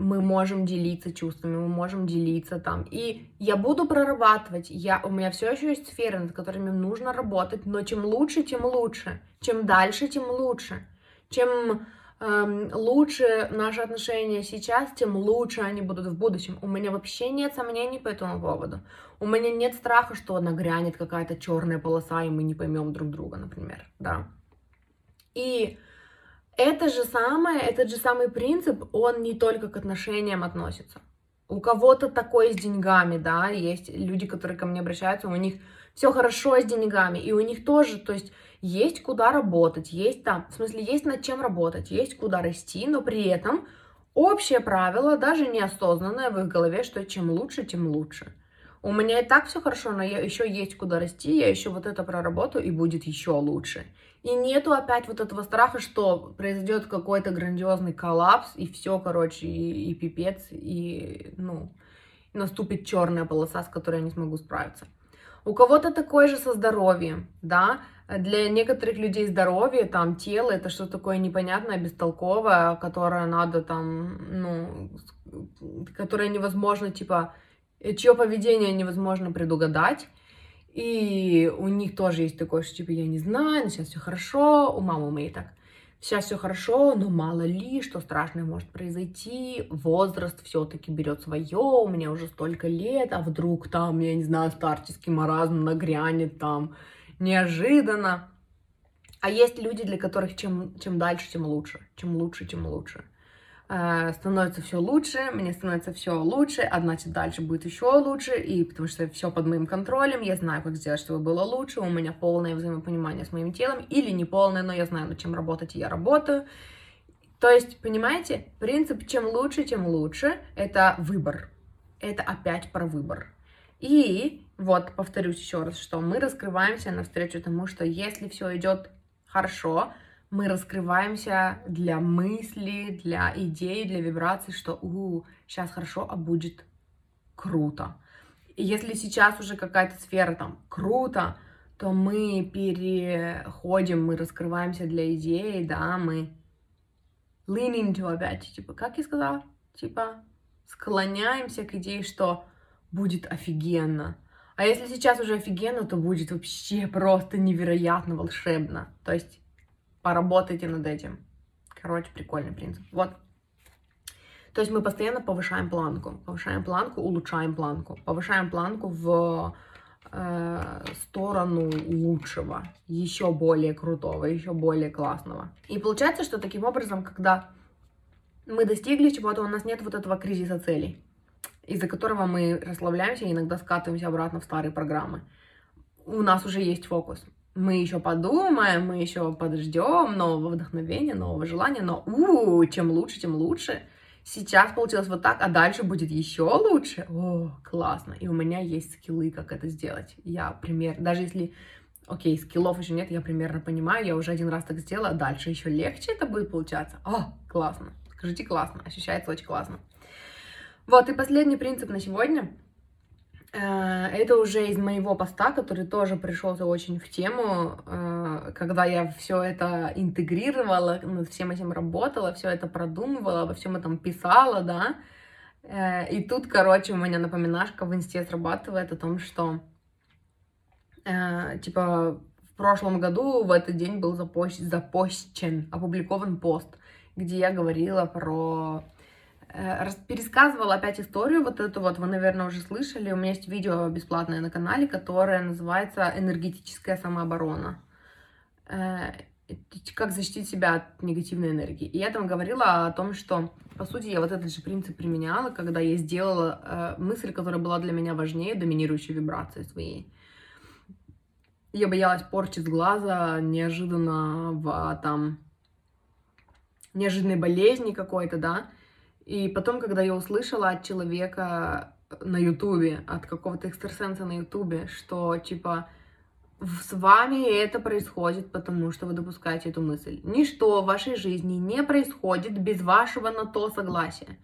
мы можем делиться чувствами, мы можем делиться там. И я буду прорабатывать, я, у меня все еще есть сферы, над которыми нужно работать, но чем лучше, тем лучше. Чем дальше, тем лучше. Чем эм, лучше наши отношения сейчас, тем лучше они будут в будущем. У меня вообще нет сомнений по этому поводу. У меня нет страха, что нагрянет какая-то черная полоса, и мы не поймем друг друга, например, да. И это же самое, этот же самый принцип, он не только к отношениям относится. У кого-то такое с деньгами, да, есть люди, которые ко мне обращаются, у них все хорошо с деньгами, и у них тоже, то есть есть куда работать, есть там, в смысле, есть над чем работать, есть куда расти, но при этом общее правило, даже неосознанное в их голове, что чем лучше, тем лучше. У меня и так все хорошо, но я еще есть куда расти, я еще вот это проработаю, и будет еще лучше. И нету опять вот этого страха, что произойдет какой-то грандиозный коллапс, и все, короче, и, и пипец, и, ну, наступит черная полоса, с которой я не смогу справиться. У кого-то такое же со здоровьем, да, для некоторых людей здоровье, там, тело, это что-то такое непонятное, бестолковое, которое надо там, ну, которое невозможно, типа, чье поведение невозможно предугадать. И у них тоже есть такое, что типа я не знаю, но сейчас все хорошо. У мамы моей так. Сейчас все хорошо, но мало ли, что страшное может произойти. Возраст все-таки берет свое. У меня уже столько лет, а вдруг там, я не знаю, старческий маразм нагрянет там неожиданно. А есть люди, для которых чем, чем дальше, тем лучше. Чем лучше, тем лучше. Э, становится все лучше, мне становится все лучше, а значит дальше будет еще лучше, и потому что все под моим контролем, я знаю, как сделать, чтобы было лучше, у меня полное взаимопонимание с моим телом, или не полное, но я знаю, над чем работать, и я работаю. То есть, понимаете, принцип чем лучше, тем лучше, это выбор. Это опять про выбор. И вот, повторюсь еще раз, что мы раскрываемся навстречу тому, что если все идет хорошо, мы раскрываемся для мысли, для идей, для вибраций, что у, сейчас хорошо, а будет круто. И если сейчас уже какая-то сфера там круто, то мы переходим, мы раскрываемся для идей, да, мы lean into опять, типа, как я сказала, типа, склоняемся к идее, что будет офигенно. А если сейчас уже офигенно, то будет вообще просто невероятно волшебно. То есть Поработайте над этим. Короче, прикольный принцип. Вот. То есть мы постоянно повышаем планку, повышаем планку, улучшаем планку, повышаем планку в э, сторону лучшего, еще более крутого, еще более классного. И получается, что таким образом, когда мы достигли чего-то, у нас нет вот этого кризиса целей, из-за которого мы расслабляемся и иногда скатываемся обратно в старые программы. У нас уже есть фокус мы еще подумаем, мы еще подождем нового вдохновения, нового желания, но у, -у чем лучше, тем лучше. Сейчас получилось вот так, а дальше будет еще лучше. О, классно. И у меня есть скиллы, как это сделать. Я пример, даже если, окей, скиллов еще нет, я примерно понимаю, я уже один раз так сделала, а дальше еще легче это будет получаться. О, классно. Скажите, классно. Ощущается очень классно. Вот, и последний принцип на сегодня — это уже из моего поста, который тоже пришелся очень в тему, э, когда я все это интегрировала, над всем этим работала, все это продумывала, обо всем этом писала, да. Э, и тут, короче, у меня напоминашка в инсте срабатывает о том, что, типа, в прошлом году в этот день был запущен, опубликован пост, где я говорила про Э, пересказывала опять историю вот эту вот, вы, наверное, уже слышали. У меня есть видео бесплатное на канале, которое называется «Энергетическая самооборона». Э, как защитить себя от негативной энергии. И я там говорила о том, что, по сути, я вот этот же принцип применяла, когда я сделала э, мысль, которая была для меня важнее доминирующей вибрации своей. Я боялась порчи с глаза, неожиданно в, там, неожиданной болезни какой-то, да, и потом, когда я услышала от человека на Ютубе, от какого-то экстрасенса на Ютубе, что, типа, с вами это происходит, потому что вы допускаете эту мысль. Ничто в вашей жизни не происходит без вашего на то согласия.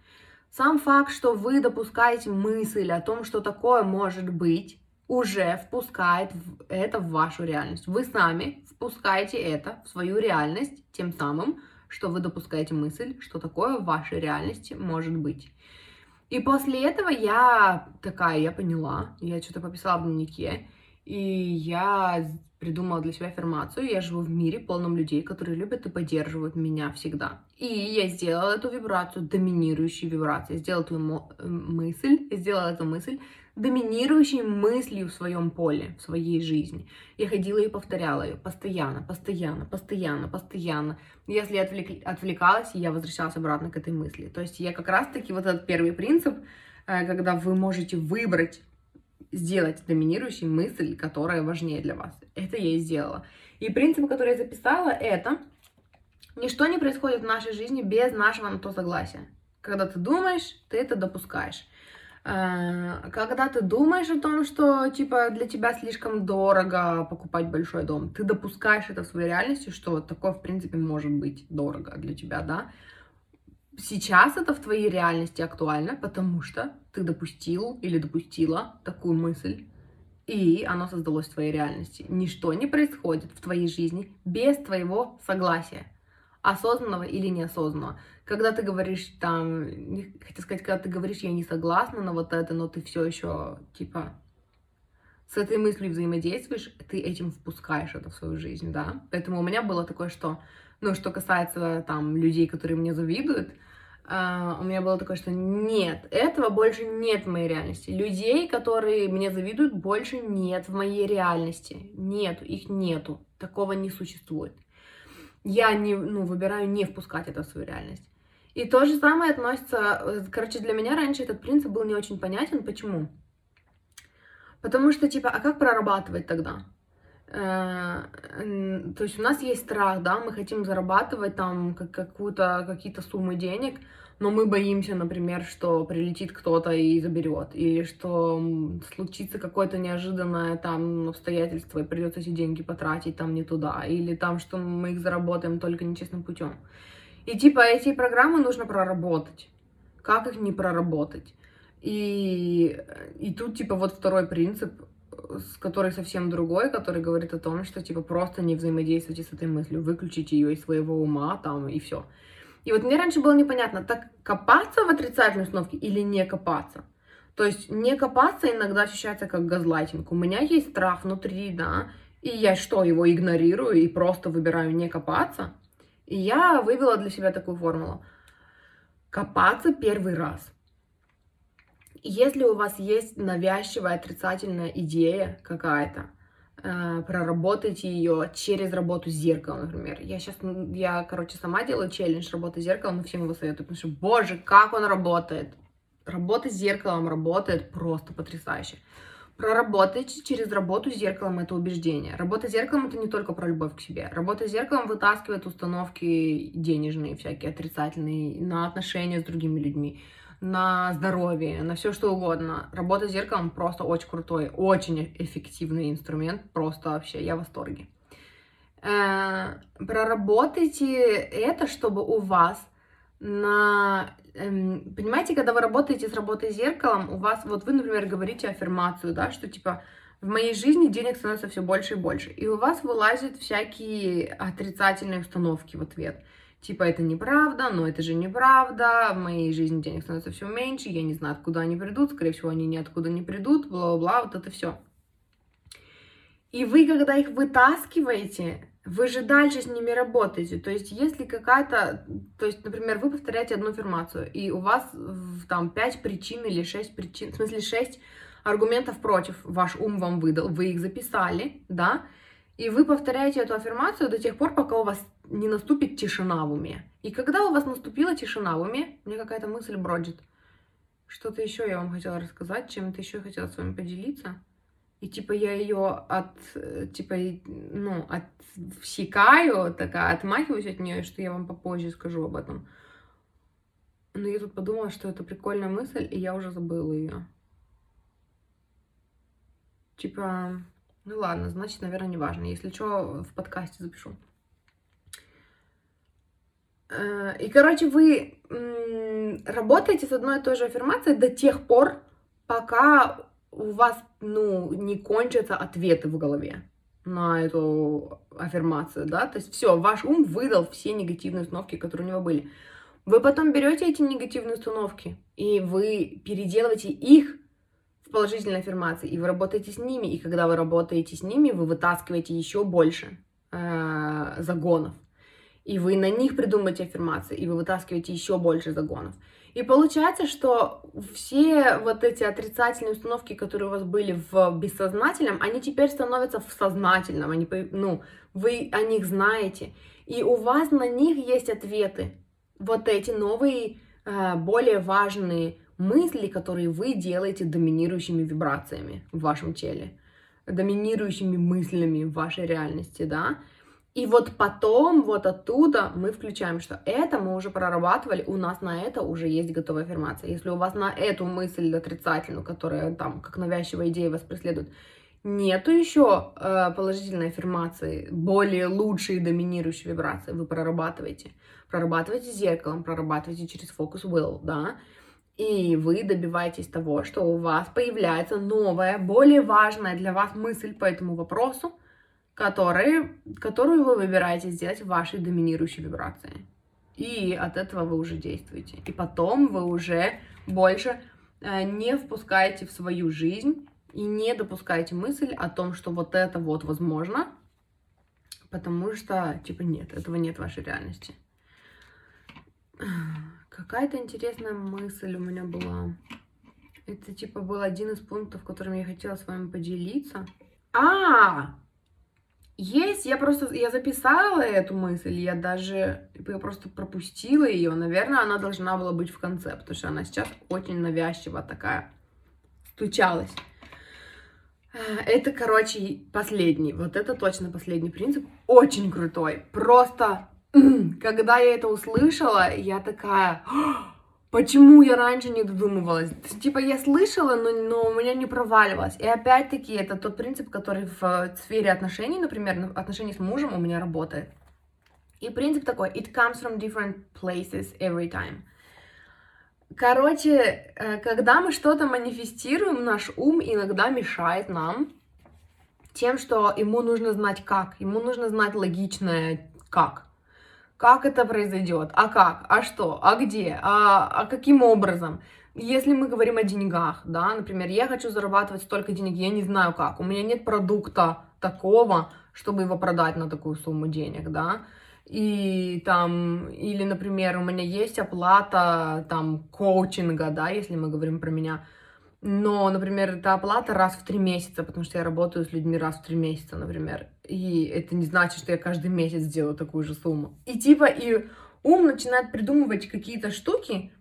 Сам факт, что вы допускаете мысль о том, что такое может быть, уже впускает это в вашу реальность. Вы сами впускаете это в свою реальность, тем самым что вы допускаете мысль, что такое в вашей реальности может быть. И после этого я такая, я поняла, я что-то пописала в дневнике, и я придумала для себя аффирмацию. Я живу в мире полном людей, которые любят и поддерживают меня всегда. И я сделала эту вибрацию, доминирующую вибрацию. Сделала эту мысль, сделала эту мысль доминирующей мыслью в своем поле, в своей жизни. Я ходила и повторяла ее постоянно, постоянно, постоянно, постоянно. Если я отвлек, отвлекалась, я возвращалась обратно к этой мысли. То есть я как раз-таки вот этот первый принцип э, когда вы можете выбрать сделать доминирующей мысль, которая важнее для вас. Это я и сделала. И принцип, который я записала, это ничто не происходит в нашей жизни без нашего на то согласия. Когда ты думаешь, ты это допускаешь. Э, когда ты думаешь о том, что типа для тебя слишком дорого покупать большой дом, ты допускаешь это в своей реальности, что такое в принципе может быть дорого для тебя, да? Сейчас это в твоей реальности актуально, потому что ты допустил или допустила такую мысль, и оно создалось в твоей реальности. Ничто не происходит в твоей жизни без твоего согласия, осознанного или неосознанного. Когда ты говоришь там, хотел сказать, когда ты говоришь, я не согласна на вот это, но ты все еще типа с этой мыслью взаимодействуешь, ты этим впускаешь это в свою жизнь, да. Поэтому у меня было такое, что, ну, что касается там людей, которые мне завидуют, Uh, у меня было такое, что нет, этого больше нет в моей реальности. Людей, которые мне завидуют, больше нет в моей реальности. Нету, их нету. Такого не существует. Я не, ну, выбираю не впускать это в свою реальность. И то же самое относится... Э, короче, для меня раньше этот принцип был не очень понятен. Почему? Потому что, типа, а как прорабатывать тогда? Э, то есть у нас есть страх, да, мы хотим зарабатывать там какую-то, какие-то суммы денег, но мы боимся, например, что прилетит кто-то и заберет, или что случится какое-то неожиданное там обстоятельство, и придется эти деньги потратить там не туда, или там, что мы их заработаем только нечестным путем. И типа эти программы нужно проработать. Как их не проработать? И, и тут типа вот второй принцип, который совсем другой, который говорит о том, что типа просто не взаимодействуйте с этой мыслью, выключите ее из своего ума там и все. И вот мне раньше было непонятно, так копаться в отрицательной установке или не копаться. То есть не копаться иногда ощущается как газлайтинг. У меня есть страх внутри, да, и я что, его игнорирую и просто выбираю не копаться. И я вывела для себя такую формулу. Копаться первый раз – если у вас есть навязчивая отрицательная идея какая-то, э, проработайте ее через работу с зеркалом, например. Я сейчас, я, короче, сама делаю челлендж работы с зеркалом, и всем его советую, потому что, боже, как он работает. Работа с зеркалом работает просто потрясающе. Проработайте через работу с зеркалом это убеждение. Работа с зеркалом это не только про любовь к себе. Работа с зеркалом вытаскивает установки денежные, всякие отрицательные, на отношения с другими людьми на здоровье, на все что угодно. Работа с зеркалом просто очень крутой, очень эффективный инструмент, просто вообще, я в восторге. Э, проработайте это, чтобы у вас на... Эм, понимаете, когда вы работаете с работой с зеркалом, у вас, вот вы, например, говорите аффирмацию, да, что типа в моей жизни денег становится все больше и больше, и у вас вылазят всякие отрицательные установки в ответ – типа это неправда, но это же неправда, в моей жизни денег становится все меньше, я не знаю, откуда они придут, скорее всего, они ниоткуда не придут, бла-бла-бла, вот это все. И вы, когда их вытаскиваете, вы же дальше с ними работаете. То есть, если какая-то, то есть, например, вы повторяете одну аффирмацию, и у вас там 5 причин или 6 причин, в смысле 6 аргументов против ваш ум вам выдал, вы их записали, да, и вы повторяете эту аффирмацию до тех пор, пока у вас не наступит тишина в уме. И когда у вас наступила тишина в уме, мне какая-то мысль бродит. Что-то еще я вам хотела рассказать, чем-то еще хотела с вами поделиться. И типа я ее от, типа, ну, отсекаю, такая, отмахиваюсь от нее, что я вам попозже скажу об этом. Но я тут подумала, что это прикольная мысль, и я уже забыла ее. Типа, ну ладно, значит, наверное, не важно. Если что, в подкасте запишу. Э, и, короче, вы работаете с одной и той же аффирмацией до тех пор, пока у вас, ну, не кончатся ответы в голове на эту аффирмацию, да, то есть все, ваш ум выдал все негативные установки, которые у него были. Вы потом берете эти негативные установки, и вы переделываете их в положительные аффирмации, и вы работаете с ними, и когда вы работаете с ними, вы вытаскиваете еще больше э, загонов, и вы на них придумываете аффирмации, и вы вытаскиваете еще больше загонов. И получается, что все вот эти отрицательные установки, которые у вас были в бессознательном, они теперь становятся в сознательном, они, ну, вы о них знаете, и у вас на них есть ответы. Вот эти новые, э, более важные мысли, которые вы делаете доминирующими вибрациями в вашем теле, доминирующими мыслями в вашей реальности, да. И вот потом, вот оттуда мы включаем, что это мы уже прорабатывали, у нас на это уже есть готовая аффирмация. Если у вас на эту мысль отрицательную, которая там как навязчивая идея вас преследует, нету еще э, положительной аффирмации, более лучшей доминирующей вибрации, вы прорабатываете. Прорабатываете зеркалом, прорабатываете через фокус will, да, и вы добиваетесь того, что у вас появляется новая, более важная для вас мысль по этому вопросу, который, которую вы выбираете сделать вашей доминирующей вибрации. И от этого вы уже действуете. И потом вы уже больше э, не впускаете в свою жизнь и не допускайте мысль о том, что вот это вот возможно, потому что, типа, нет, этого нет в вашей реальности. Какая-то интересная мысль у меня была. Это, типа, был один из пунктов, которым я хотела с вами поделиться. А, есть, я просто, я записала эту мысль, я даже, я просто пропустила ее. Наверное, она должна была быть в конце, потому что она сейчас очень навязчиво такая стучалась. Это, короче, последний. Вот это точно последний принцип. Очень крутой. Просто, когда я это услышала, я такая... Почему я раньше не додумывалась? Типа я слышала, но, но у меня не проваливалось. И опять-таки это тот принцип, который в сфере отношений, например, отношений с мужем у меня работает. И принцип такой, it comes from different places every time. Короче, э, когда мы что-то манифестируем, наш ум иногда мешает нам тем, что ему нужно знать как, ему нужно знать логичное как. Как это произойдет, а как, а что, а где, а, а каким образом. Если мы говорим о деньгах, да, например, я хочу зарабатывать столько денег, я не знаю как, у меня нет продукта такого, чтобы его продать на такую сумму денег, да, и там, или, например, у меня есть оплата там коучинга, да, если мы говорим про меня, но, например, это оплата раз в три месяца, потому что я работаю с людьми раз в три месяца, например, и это не значит, что я каждый месяц делаю такую же сумму. И типа, и ум начинает придумывать какие-то штуки,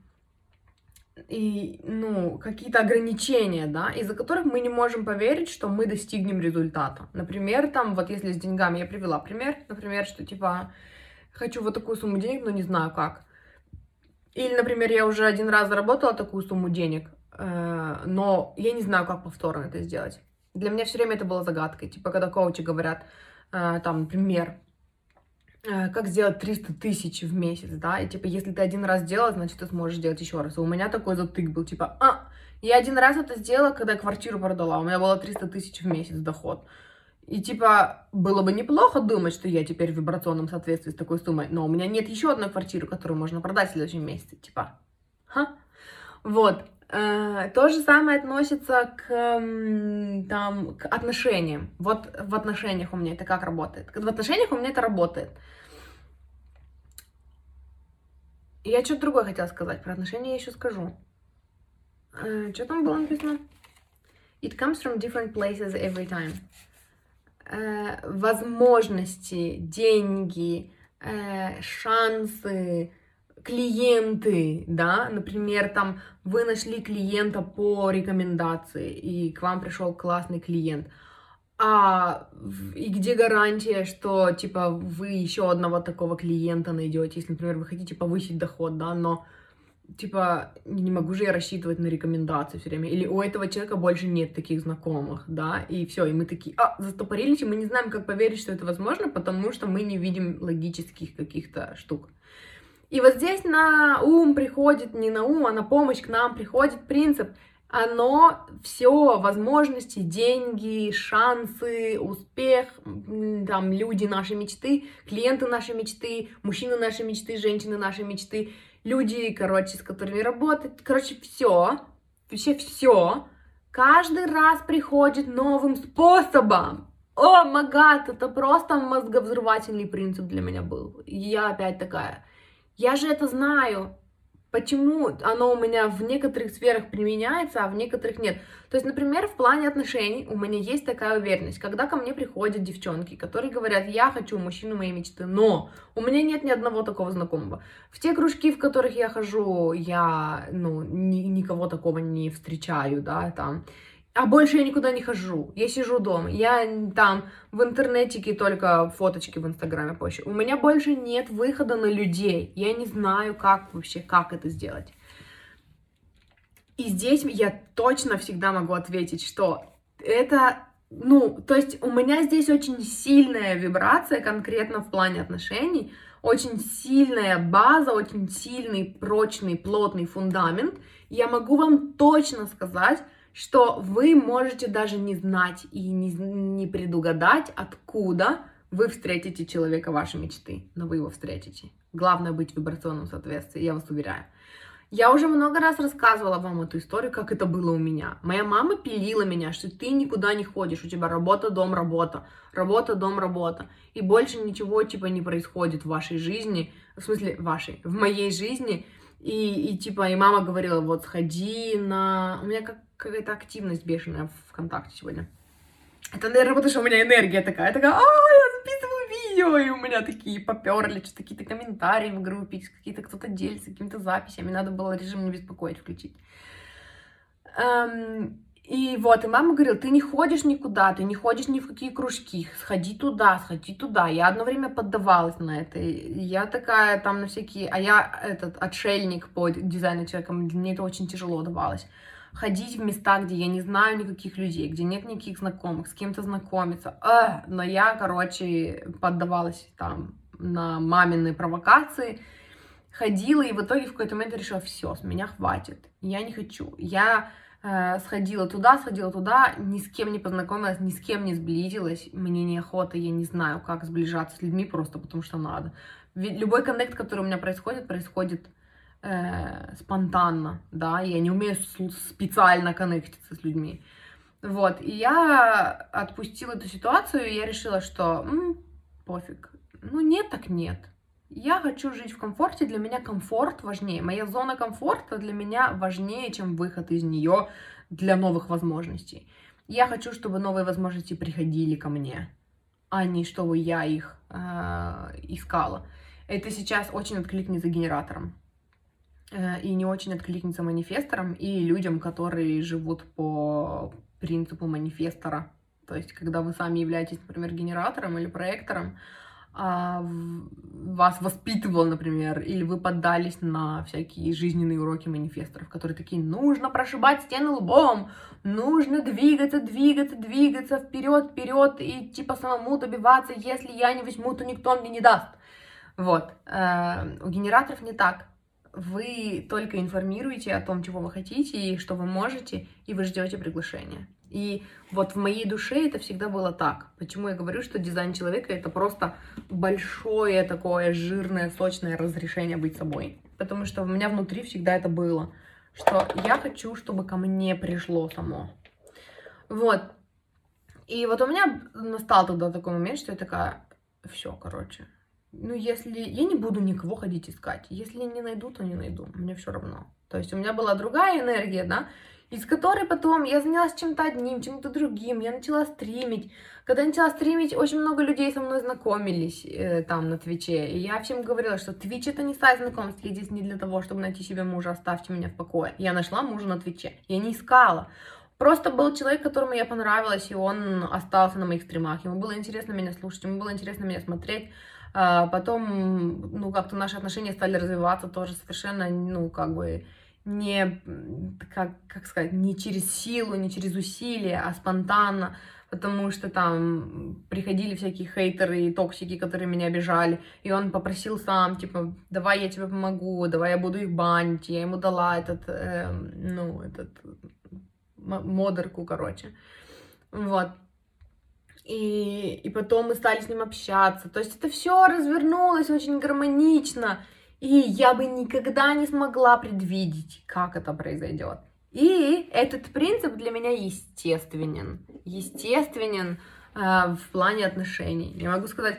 и, ну, какие-то ограничения, да, из-за которых мы не можем поверить, что мы достигнем результата. Например, там, вот если с деньгами, я привела пример, например, что, типа, хочу вот такую сумму денег, но не знаю как. Или, например, я уже один раз заработала такую сумму денег, э, но я не знаю, как повторно это сделать. Для меня все время это было загадкой. Типа, когда коучи говорят, э, там, например, э, как сделать 300 тысяч в месяц, да, и типа, если ты один раз сделал, значит, ты сможешь сделать еще раз. И у меня такой затык был, типа, а, я один раз это сделала, когда я квартиру продала, у меня было 300 тысяч в месяц доход. И типа, было бы неплохо думать, что я теперь в вибрационном соответствии с такой суммой, но у меня нет еще одной квартиры, которую можно продать в следующем месяце. Типа, ха? Вот. Э, то же самое относится к, там, к отношениям. Вот в отношениях у меня это как работает. В отношениях у меня это работает. Я что-то другое хотела сказать. Про отношения я еще скажу. Э, что там было написано? It comes from different places every time. Э, возможности, деньги, шансы, клиенты, да, например, там вы нашли клиента по рекомендации, и к вам пришел классный клиент, а и где гарантия, что типа вы еще одного такого клиента найдете, если, например, вы хотите повысить доход, да, но типа, не могу же я рассчитывать на рекомендации все время, или у этого человека больше нет таких знакомых, да, и все, и мы такие, а, застопорились, и мы не знаем, как поверить, что это возможно, потому что мы не видим логических каких-то штук. И вот здесь на ум приходит, не на ум, а на помощь к нам приходит принцип, оно все, возможности, деньги, шансы, успех, там, люди нашей мечты, клиенты нашей мечты, мужчины нашей мечты, женщины нашей мечты, люди, короче, с которыми работать, короче, все, вообще все, каждый раз приходит новым способом. О, магад, это просто мозговзрывательный принцип для меня был. Я опять такая, я же это знаю, почему оно у меня в некоторых сферах применяется, а в некоторых нет. То есть, например, в плане отношений у меня есть такая уверенность, когда ко мне приходят девчонки, которые говорят, я хочу мужчину моей мечты, но у меня нет ни одного такого знакомого. В те кружки, в которых я хожу, я, ну, ни, никого такого не встречаю, да, там, а больше я никуда не хожу. Я сижу дома. Я там в интернетике только фоточки в Инстаграме позже. У меня больше нет выхода на людей. Я не знаю, как вообще, как это сделать. И здесь я точно всегда могу ответить, что это, ну, то есть у меня здесь очень сильная вибрация конкретно в плане отношений, очень сильная база, очень сильный, прочный, плотный фундамент. Я могу вам точно сказать, что вы можете даже не знать и не, не предугадать, откуда вы встретите человека вашей мечты, но вы его встретите. Главное быть в вибрационном соответствии, я вас уверяю. Я уже много раз рассказывала вам эту историю, как это было у меня. Моя мама пилила меня, что ты никуда не ходишь, у тебя работа, дом, работа, работа, дом, работа. И больше ничего типа не происходит в вашей жизни, в смысле вашей, в моей жизни. И, и типа, и мама говорила, вот сходи на... У меня как какая-то активность бешеная в ВКонтакте сегодня. Это, наверное, потому что у меня энергия такая, такая, а, я записываю видео, и у меня такие поперли, что-то какие-то комментарии в группе, какие-то кто-то делится какими-то записями, надо было режим не беспокоить включить. Эм, и вот, и мама говорила, ты не ходишь никуда, ты не ходишь ни в какие кружки, сходи туда, сходи туда. Я одно время поддавалась на это. Я такая там на всякие... А я этот отшельник по дизайну человека, мне это очень тяжело давалось ходить в места, где я не знаю никаких людей, где нет никаких знакомых, с кем-то знакомиться. Эх, но я, короче, поддавалась там на маминые провокации, ходила и в итоге в какой-то момент решила, все, с меня хватит, я не хочу. Я э, сходила туда, сходила туда, ни с кем не познакомилась, ни с кем не сблизилась, мне неохота, я не знаю, как сближаться с людьми просто потому что надо. Ведь любой коннект, который у меня происходит, происходит э, спонтанно, да, я не умею специально коннектиться с людьми. Вот, и я отпустила эту ситуацию, и я решила, что м, пофиг, ну нет так нет. Я хочу жить в комфорте, для меня комфорт важнее. Моя зона комфорта для меня важнее, чем выход из нее для новых возможностей. Я хочу, чтобы новые возможности приходили ко мне, а не чтобы я их э, искала. Это сейчас очень откликнется генератором. Э, и не очень откликнется манифесторам и людям, которые живут по принципу манифестора. То есть, когда вы сами являетесь, например, генератором или проектором, а вас воспитывал, например, или вы поддались на всякие жизненные уроки манифесторов, которые такие, нужно прошибать стены лбом, нужно двигаться, двигаться, двигаться вперед, вперед и типа самому добиваться, если я не возьму, то никто мне не даст. Вот. Э, у генераторов не так вы только информируете о том, чего вы хотите и что вы можете, и вы ждете приглашения. И вот в моей душе это всегда было так. Почему я говорю, что дизайн человека это просто большое такое жирное, сочное разрешение быть собой. Потому что у меня внутри всегда это было, что я хочу, чтобы ко мне пришло само. Вот. И вот у меня настал тогда такой момент, что я такая, все, короче, ну, если... Я не буду никого ходить искать. Если не найду, то не найду. Мне все равно. То есть у меня была другая энергия, да, из которой потом я занялась чем-то одним, чем-то другим, я начала стримить. Когда начала стримить, очень много людей со мной знакомились э, там на Твиче, и я всем говорила, что Твич это не сайт знакомств, я здесь не для того, чтобы найти себе мужа, оставьте меня в покое. Я нашла мужа на Твиче, я не искала. Просто был человек, которому я понравилась, и он остался на моих стримах. Ему было интересно меня слушать, ему было интересно меня смотреть. А потом, ну, как-то наши отношения стали развиваться тоже совершенно, ну, как бы не, как, как сказать, не через силу, не через усилия, а спонтанно, потому что там приходили всякие хейтеры и токсики, которые меня обижали, и он попросил сам, типа, давай я тебе помогу, давай я буду их банить, я ему дала этот, э, ну, этот модерку, короче, вот, и, и потом мы стали с ним общаться. То есть это все развернулось очень гармонично, и я бы никогда не смогла предвидеть, как это произойдет. И этот принцип для меня естественен. Естественен э, в плане отношений. Я могу сказать,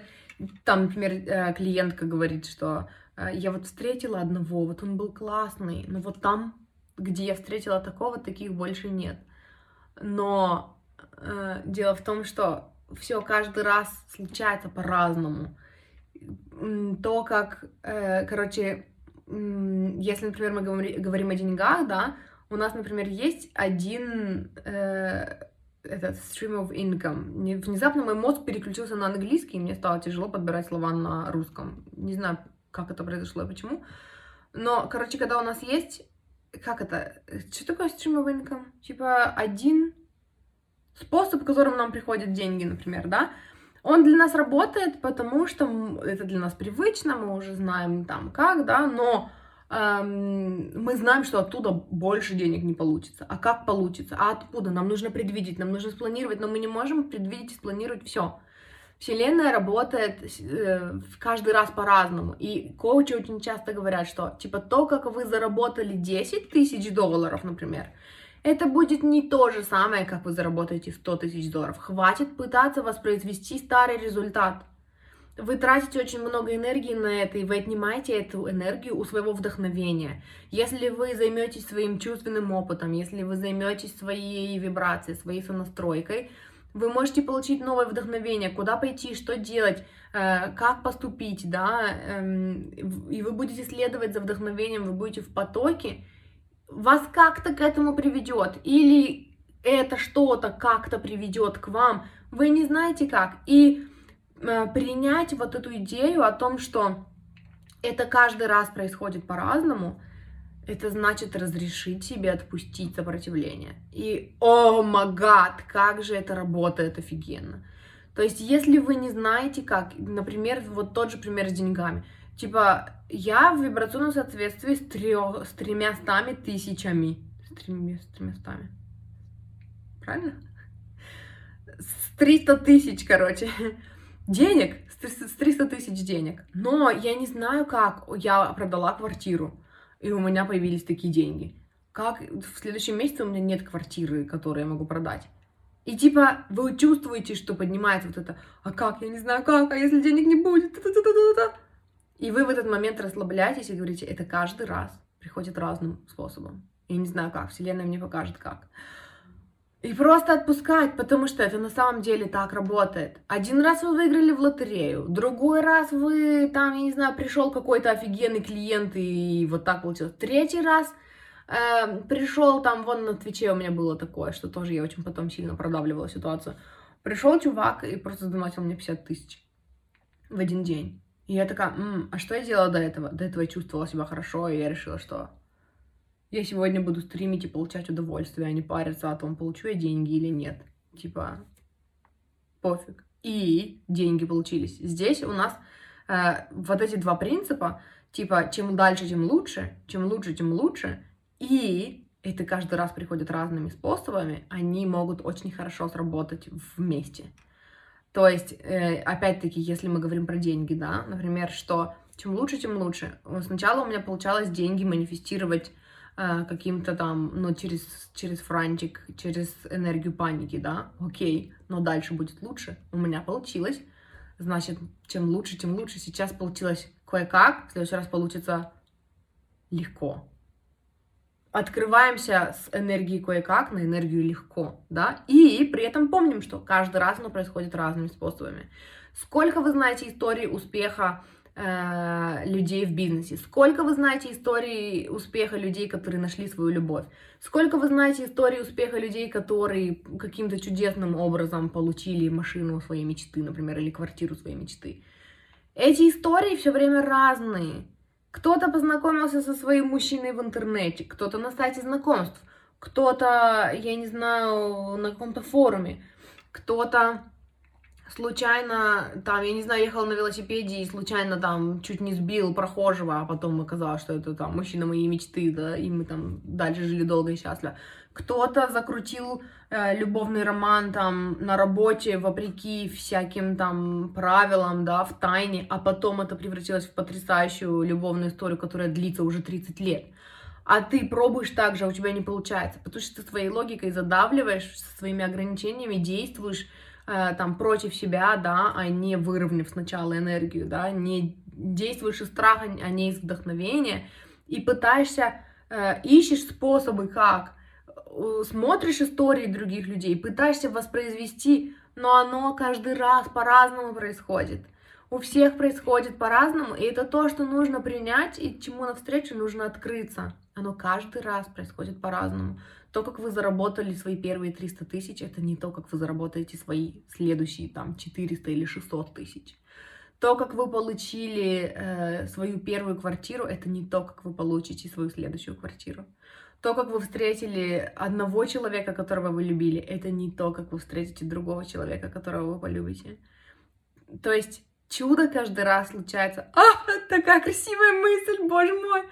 там, например, э, клиентка говорит, что э, я вот встретила одного, вот он был классный, но вот там, где я встретила такого, таких больше нет. Но э, дело в том, что все каждый раз случается по-разному. То, как, э, короче, если, например, мы говорим о деньгах, да, у нас, например, есть один э, этот stream of income. Внезапно мой мозг переключился на английский, и мне стало тяжело подбирать слова на русском. Не знаю, как это произошло и почему. Но, короче, когда у нас есть... Как это? Что такое stream of income? Типа один способ, которым нам приходят деньги, например, да? Он для нас работает, потому что это для нас привычно, мы уже знаем там как, да, но эм, мы знаем, что оттуда больше денег не получится. А как получится? А откуда? Нам нужно предвидеть, нам нужно спланировать, но мы не можем предвидеть и спланировать все. Вселенная работает э, каждый раз по-разному. И коучи очень часто говорят, что типа то, как вы заработали 10 тысяч долларов, например, это будет не то же самое, как вы заработаете 100 тысяч долларов. Хватит пытаться воспроизвести старый результат. Вы тратите очень много энергии на это, и вы отнимаете эту энергию у своего вдохновения. Если вы займетесь своим чувственным опытом, если вы займетесь своей вибрацией, своей сонастройкой, вы можете получить новое вдохновение, куда пойти, что делать, э, как поступить, да, эм, и вы будете следовать за вдохновением, вы будете в потоке, вас как-то к этому приведет, или это что-то как-то приведет к вам, вы не знаете как. И э, принять вот эту идею о том, что это каждый раз происходит по-разному, это значит разрешить себе отпустить сопротивление. И, о магад, как же это работает офигенно. То есть, если вы не знаете как, например, вот тот же пример с деньгами – Типа, я в вибрационном соответствии с, трех, с тремястами тысячами. С, треми, с тремястами. Правильно? С 300 тысяч, короче. Денег. С 300 тысяч денег. Но я не знаю, как я продала квартиру. И у меня появились такие деньги. Как в следующем месяце у меня нет квартиры, которую я могу продать. И типа вы чувствуете, что поднимается вот это, а как, я не знаю как, а если денег не будет, Та-та-та-та-та. И вы в этот момент расслабляетесь и говорите, это каждый раз приходит разным способом. Я не знаю как, Вселенная мне покажет как. И просто отпускать, потому что это на самом деле так работает. Один раз вы выиграли в лотерею, другой раз вы там, я не знаю, пришел какой-то офигенный клиент и вот так получилось. Третий раз э, пришел там, вон на Твиче у меня было такое, что тоже я очень потом сильно продавливала ситуацию. Пришел чувак и просто задонатил мне 50 тысяч в один день. И я такая, М, а что я делала до этого? До этого я чувствовала себя хорошо, и я решила, что я сегодня буду стримить и получать удовольствие, а не париться о том, получу я деньги или нет. Типа, пофиг. И деньги получились. Здесь у нас э, вот эти два принципа, типа, чем дальше, тем лучше, чем лучше, тем лучше. И это каждый раз приходят разными способами, они могут очень хорошо сработать вместе. То есть, э, опять-таки, если мы говорим про деньги, да, например, что чем лучше, тем лучше. Сначала у меня получалось деньги манифестировать э, каким-то там, ну, через, через франтик, через энергию паники, да, окей, но дальше будет лучше. У меня получилось. Значит, чем лучше, тем лучше. Сейчас получилось кое-как, в следующий раз получится легко открываемся с энергией кое-как на энергию легко, да, и при этом помним, что каждый раз оно происходит разными способами. Сколько вы знаете истории успеха э, людей в бизнесе? Сколько вы знаете истории успеха людей, которые нашли свою любовь? Сколько вы знаете истории успеха людей, которые каким-то чудесным образом получили машину своей мечты, например, или квартиру своей мечты? Эти истории все время разные. Кто-то познакомился со своим мужчиной в интернете, кто-то на сайте знакомств, кто-то, я не знаю, на каком-то форуме, кто-то случайно, там, я не знаю, ехал на велосипеде и случайно там чуть не сбил прохожего, а потом оказалось, что это там мужчина моей мечты, да, и мы там дальше жили долго и счастливо. Кто-то закрутил любовный роман там на работе, вопреки всяким там правилам, да, в тайне, а потом это превратилось в потрясающую любовную историю, которая длится уже 30 лет. А ты пробуешь так же, а у тебя не получается, потому что ты своей логикой задавливаешь, своими ограничениями действуешь э, там против себя, да, а не выровняв сначала энергию, да, не действуешь из страха, а не из вдохновения, и пытаешься, э, ищешь способы, как, э, смотришь истории других людей, пытаешься воспроизвести, но оно каждый раз по-разному происходит. У всех происходит по-разному, и это то, что нужно принять, и чему навстречу нужно открыться. Оно каждый раз происходит по-разному. То, как вы заработали свои первые 300 тысяч, это не то, как вы заработаете свои следующие там 400 или 600 тысяч. То, как вы получили э, свою первую квартиру, это не то, как вы получите свою следующую квартиру. То, как вы встретили одного человека, которого вы любили, это не то, как вы встретите другого человека, которого вы полюбите. То есть чудо каждый раз случается. А, такая красивая мысль, боже мой!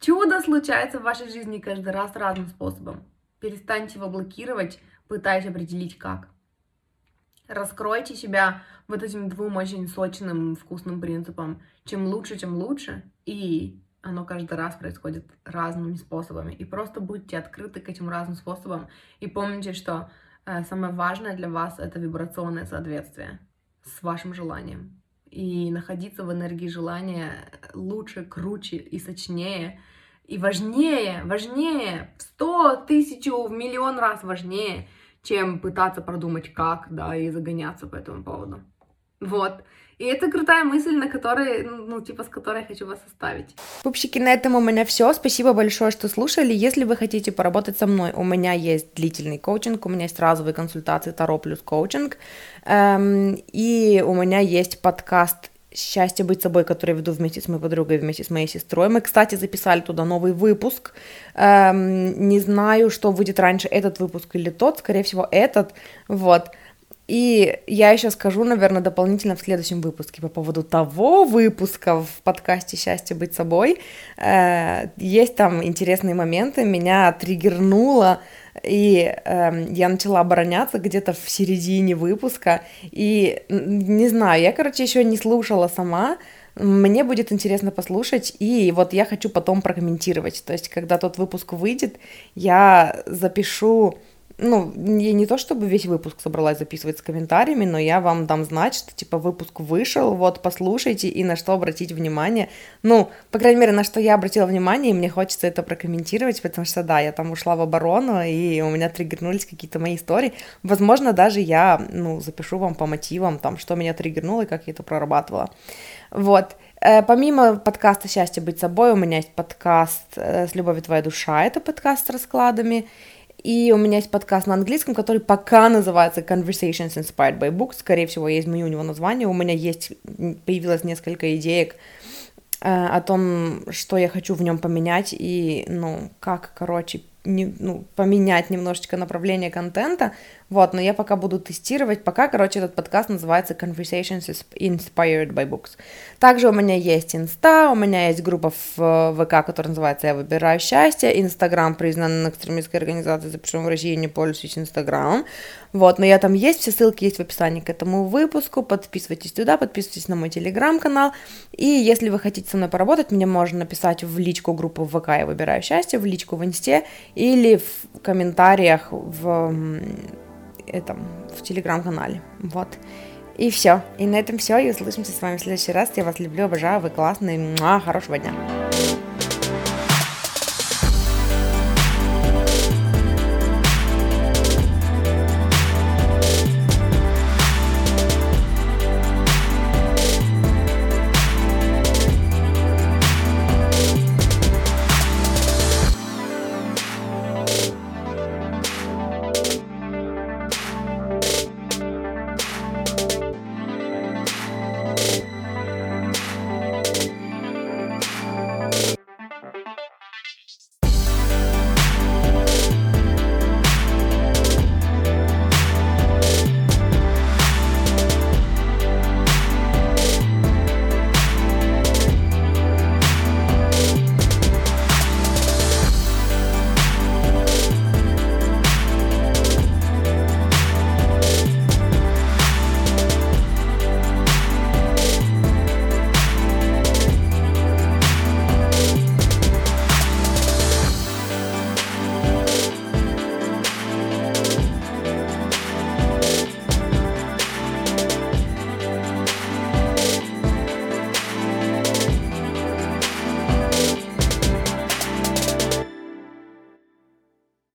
Чудо случается в вашей жизни каждый раз разным способом. Перестаньте его блокировать, пытаясь определить как. Раскройте себя вот этим двум очень сочным, вкусным принципам. Чем лучше, тем лучше. И оно каждый раз происходит разными способами. И просто будьте открыты к этим разным способам. И помните, что э, самое важное для вас это вибрационное соответствие с вашим желанием. И находиться в энергии желания лучше, круче и сочнее и важнее, важнее, в сто, тысячу, в миллион раз важнее, чем пытаться продумать как, да, и загоняться по этому поводу. Вот. И это крутая мысль, на которой, ну, типа, с которой я хочу вас оставить. Пупсики, на этом у меня все. Спасибо большое, что слушали. Если вы хотите поработать со мной, у меня есть длительный коучинг, у меня есть разовые консультации Таро плюс коучинг, эм, и у меня есть подкаст счастье быть собой, который я веду вместе с моей подругой, вместе с моей сестрой. Мы, кстати, записали туда новый выпуск. Эм, не знаю, что выйдет раньше, этот выпуск или тот, скорее всего, этот. Вот. И я еще скажу, наверное, дополнительно в следующем выпуске по поводу того выпуска в подкасте «Счастье быть собой». Э, есть там интересные моменты, меня триггернуло и э, я начала обороняться где-то в середине выпуска, и не знаю, я, короче, еще не слушала сама, мне будет интересно послушать, и вот я хочу потом прокомментировать, то есть, когда тот выпуск выйдет, я запишу ну, я не то чтобы весь выпуск собралась записывать с комментариями, но я вам дам знать, что, типа, выпуск вышел, вот, послушайте, и на что обратить внимание. Ну, по крайней мере, на что я обратила внимание, и мне хочется это прокомментировать, потому что, да, я там ушла в оборону, и у меня триггернулись какие-то мои истории. Возможно, даже я, ну, запишу вам по мотивам, там, что меня триггернуло и как я это прорабатывала. Вот. Э, помимо подкаста «Счастье быть собой», у меня есть подкаст э, «С любовью твоя душа», это подкаст с раскладами, и у меня есть подкаст на английском, который пока называется Conversations Inspired by Books. Скорее всего, я изменю у него название. У меня есть, появилось несколько идеек э, о том, что я хочу в нем поменять и, ну, как, короче, не, ну, поменять немножечко направление контента, вот, но я пока буду тестировать, пока, короче, этот подкаст называется Conversations Inspired by Books. Также у меня есть инста, у меня есть группа в ВК, которая называется «Я выбираю счастье», Инстаграм признан экстремистской организацией, запрещен в России, не пользуюсь Инстаграмом, вот, но я там есть, все ссылки есть в описании к этому выпуску, подписывайтесь туда, подписывайтесь на мой телеграм-канал, и если вы хотите со мной поработать, мне можно написать в личку группы ВК «Я выбираю счастье», в личку в Инсте, или в комментариях в этом, в телеграм-канале. Вот. И все. И на этом все. И услышимся с вами в следующий раз. Я вас люблю, обожаю. Вы классные. Муа, хорошего дня.